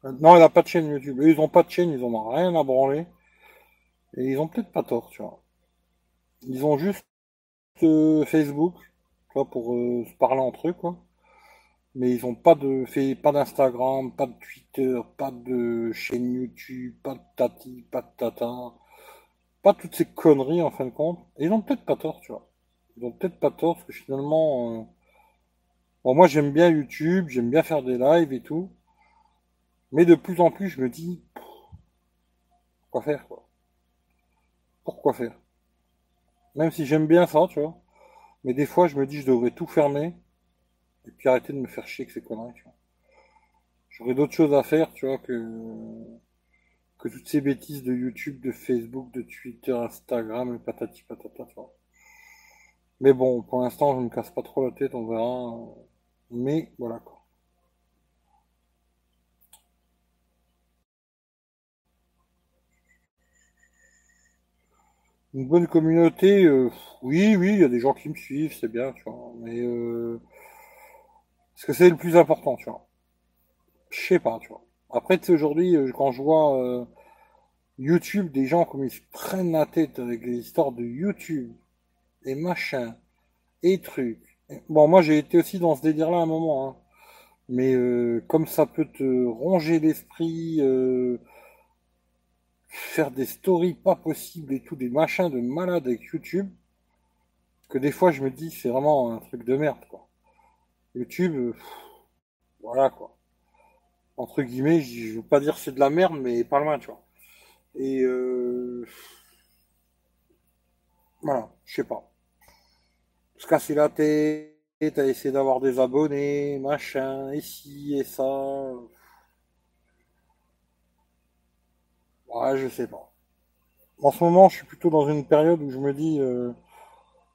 Non, il n'a pas de chaîne YouTube. Ils ont pas de chaîne, ils en ont rien à branler. Et ils ont peut-être pas tort, tu vois. Ils ont juste euh, Facebook, tu vois, pour euh, se parler entre eux, quoi. Mais ils ont pas de fait pas d'Instagram, pas de Twitter, pas de chaîne YouTube, pas de tati, pas de tata, pas toutes ces conneries en fin de compte. Et ils ont peut-être pas tort, tu vois. Ils ont peut-être pas tort parce que finalement, euh, bon, moi j'aime bien YouTube, j'aime bien faire des lives et tout. Mais de plus en plus, je me dis, quoi faire, quoi. pourquoi faire? Même si j'aime bien ça, tu vois. Mais des fois, je me dis, je devrais tout fermer et puis arrêter de me faire chier avec ces conneries, tu vois. J'aurais d'autres choses à faire, tu vois, que, que toutes ces bêtises de YouTube, de Facebook, de Twitter, Instagram et patati patata, tu vois. Mais bon, pour l'instant, je ne me casse pas trop la tête, on verra. Mais voilà, quoi. Une bonne communauté, euh, oui, oui, il y a des gens qui me suivent, c'est bien, tu vois. Mais euh, est-ce que c'est le plus important, tu vois Je sais pas, tu vois. Après, tu aujourd'hui, euh, quand je vois YouTube, des gens comme ils se prennent la tête avec les histoires de YouTube, et machin, et trucs. Bon, moi, j'ai été aussi dans ce délire-là à un moment, hein. Mais comme ça peut te ronger l'esprit faire des stories pas possibles et tout, des machins de malade avec YouTube, que des fois je me dis c'est vraiment un truc de merde quoi. YouTube, euh, voilà quoi. Entre guillemets, je veux pas dire c'est de la merde, mais pas loin, tu vois. Et euh, voilà, je sais pas. Se casser la tête, à essayer d'avoir des abonnés, machin, et ci et ça. Ouais, je sais pas. En ce moment, je suis plutôt dans une période où je me dis, euh,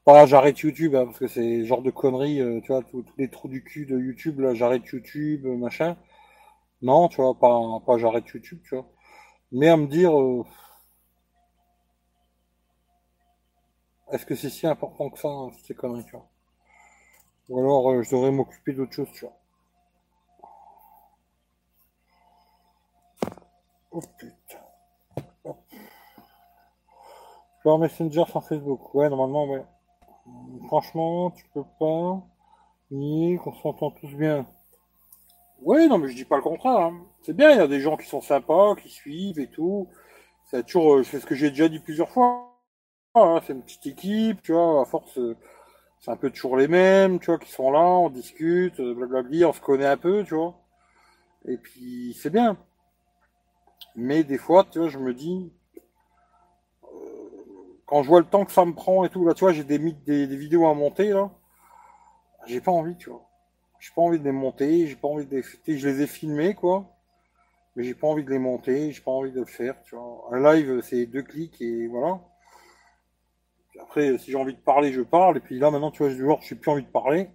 pas j'arrête YouTube, hein, parce que c'est genre de conneries, euh, tu vois, tous les trous du cul de YouTube, là, j'arrête YouTube, machin. Non, tu vois, pas, pas j'arrête YouTube, tu vois. Mais à me dire, euh, est-ce que c'est si important que ça, hein, ces conneries, tu vois. Ou alors, euh, je devrais m'occuper d'autre chose, tu vois. Oh putain. Par Messenger sans Facebook. Ouais, normalement, ouais. Franchement, tu peux pas nier qu'on s'entend tous bien. Ouais, non, mais je dis pas le contraire. Hein. C'est bien, il y a des gens qui sont sympas, qui suivent et tout. C'est toujours, euh, c'est ce que j'ai déjà dit plusieurs fois. Hein. C'est une petite équipe, tu vois, à force, euh, c'est un peu toujours les mêmes, tu vois, qui sont là, on discute, euh, blablabla, on se connaît un peu, tu vois. Et puis, c'est bien. Mais des fois, tu vois, je me dis, quand je vois le temps que ça me prend et tout, là, tu vois, j'ai des, des, vidéos à monter, là. J'ai pas envie, tu vois. J'ai pas envie de les monter, j'ai pas envie de les... Je les ai filmés, quoi. Mais j'ai pas envie de les monter, j'ai pas envie de le faire, tu vois. Un live, c'est deux clics et voilà. après, si j'ai envie de parler, je parle. Et puis là, maintenant, tu vois, je j'ai plus envie de parler.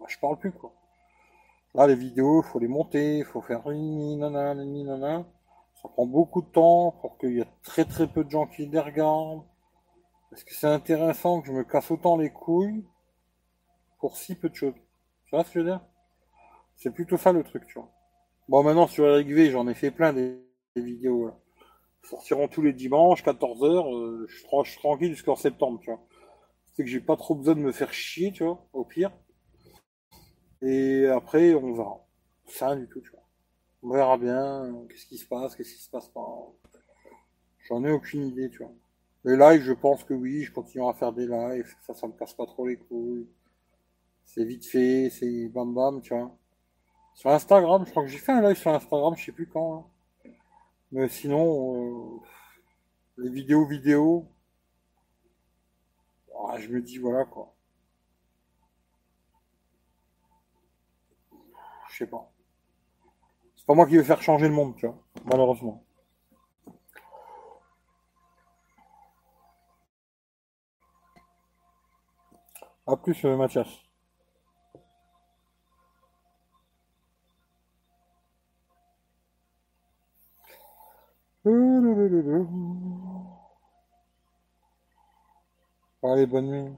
Bah, je parle plus, quoi. Là, les vidéos, faut les monter, faut faire nana, nana ça prend beaucoup de temps pour qu'il y ait très très peu de gens qui les regardent. Est-ce que c'est intéressant que je me casse autant les couilles pour si peu de choses Tu vois ce que je veux dire? C'est plutôt ça le truc, tu vois. Bon, maintenant sur Eric V, j'en ai fait plein des, vidéos. sortiront tous les dimanches, 14h. Euh, je, suis tranquille jusqu'en septembre, tu vois. C'est que j'ai pas trop besoin de me faire chier, tu vois, au pire. Et après, on verra. Ça, du tout, tu vois. On verra bien qu'est-ce qui se passe, qu'est-ce qui se passe pas. J'en ai aucune idée, tu vois. Les lives, je pense que oui, je continuerai à faire des lives, ça, ça me casse pas trop les couilles. C'est vite fait, c'est bam bam, tu vois. Sur Instagram, je crois que j'ai fait un live sur Instagram, je sais plus quand. Hein. Mais sinon, euh, les vidéos vidéos, ah, je me dis voilà quoi. Je sais pas pas moi qui vais faire changer le monde, tu vois, malheureusement. A plus, euh, Mathias. Allez, bonne nuit.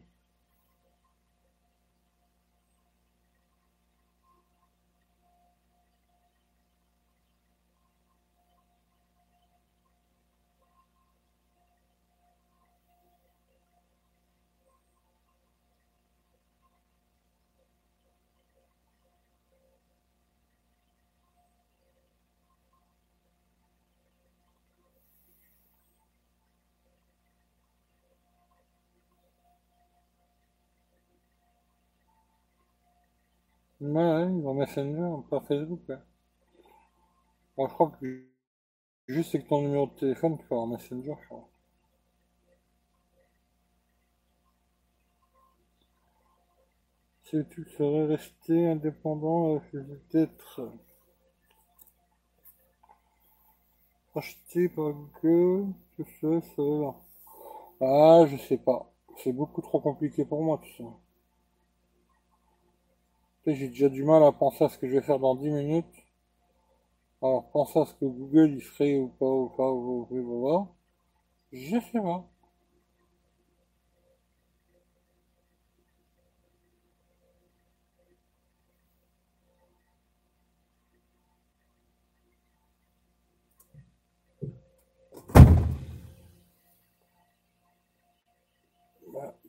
Ouais, dans Messenger, hein, pas Facebook. Ouais. Bon, je crois que juste avec ton numéro de téléphone, tu peux avoir Messenger, je crois. Si tu serais resté indépendant, euh, je vais peut-être euh, acheté par Google, tout ça, ça. Ah, je sais pas. C'est beaucoup trop compliqué pour moi, tout ça. J'ai déjà du mal à penser à ce que je vais faire dans 10 minutes. Alors, penser à ce que Google y ferait ou pas, ou pas, ou pas, ou pas. Je sais pas.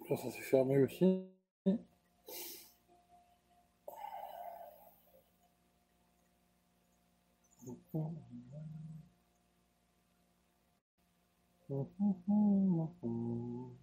Ça, ça s'est fermé aussi. Mm-hmm. mm-hmm.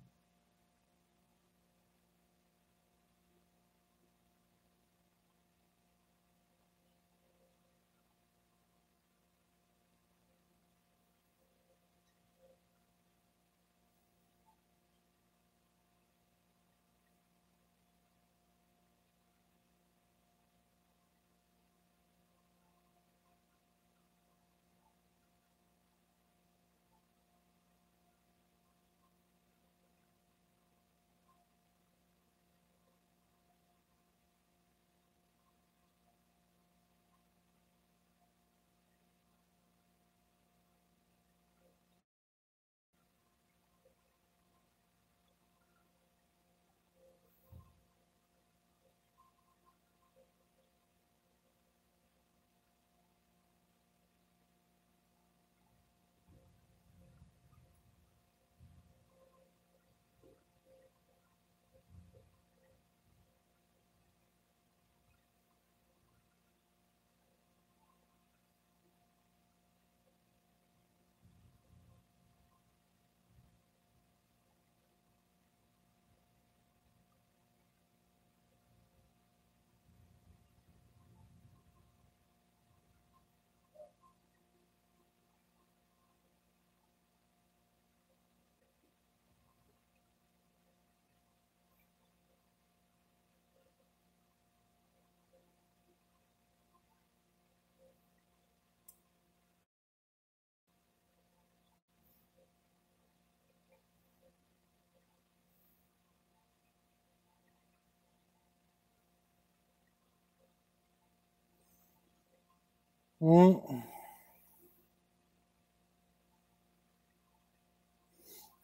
Mmh.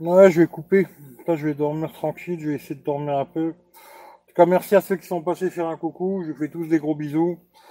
Ouais, je vais couper. Là, je vais dormir tranquille. Je vais essayer de dormir un peu. En tout cas, merci à ceux qui sont passés faire un coucou. Je vous fais tous des gros bisous.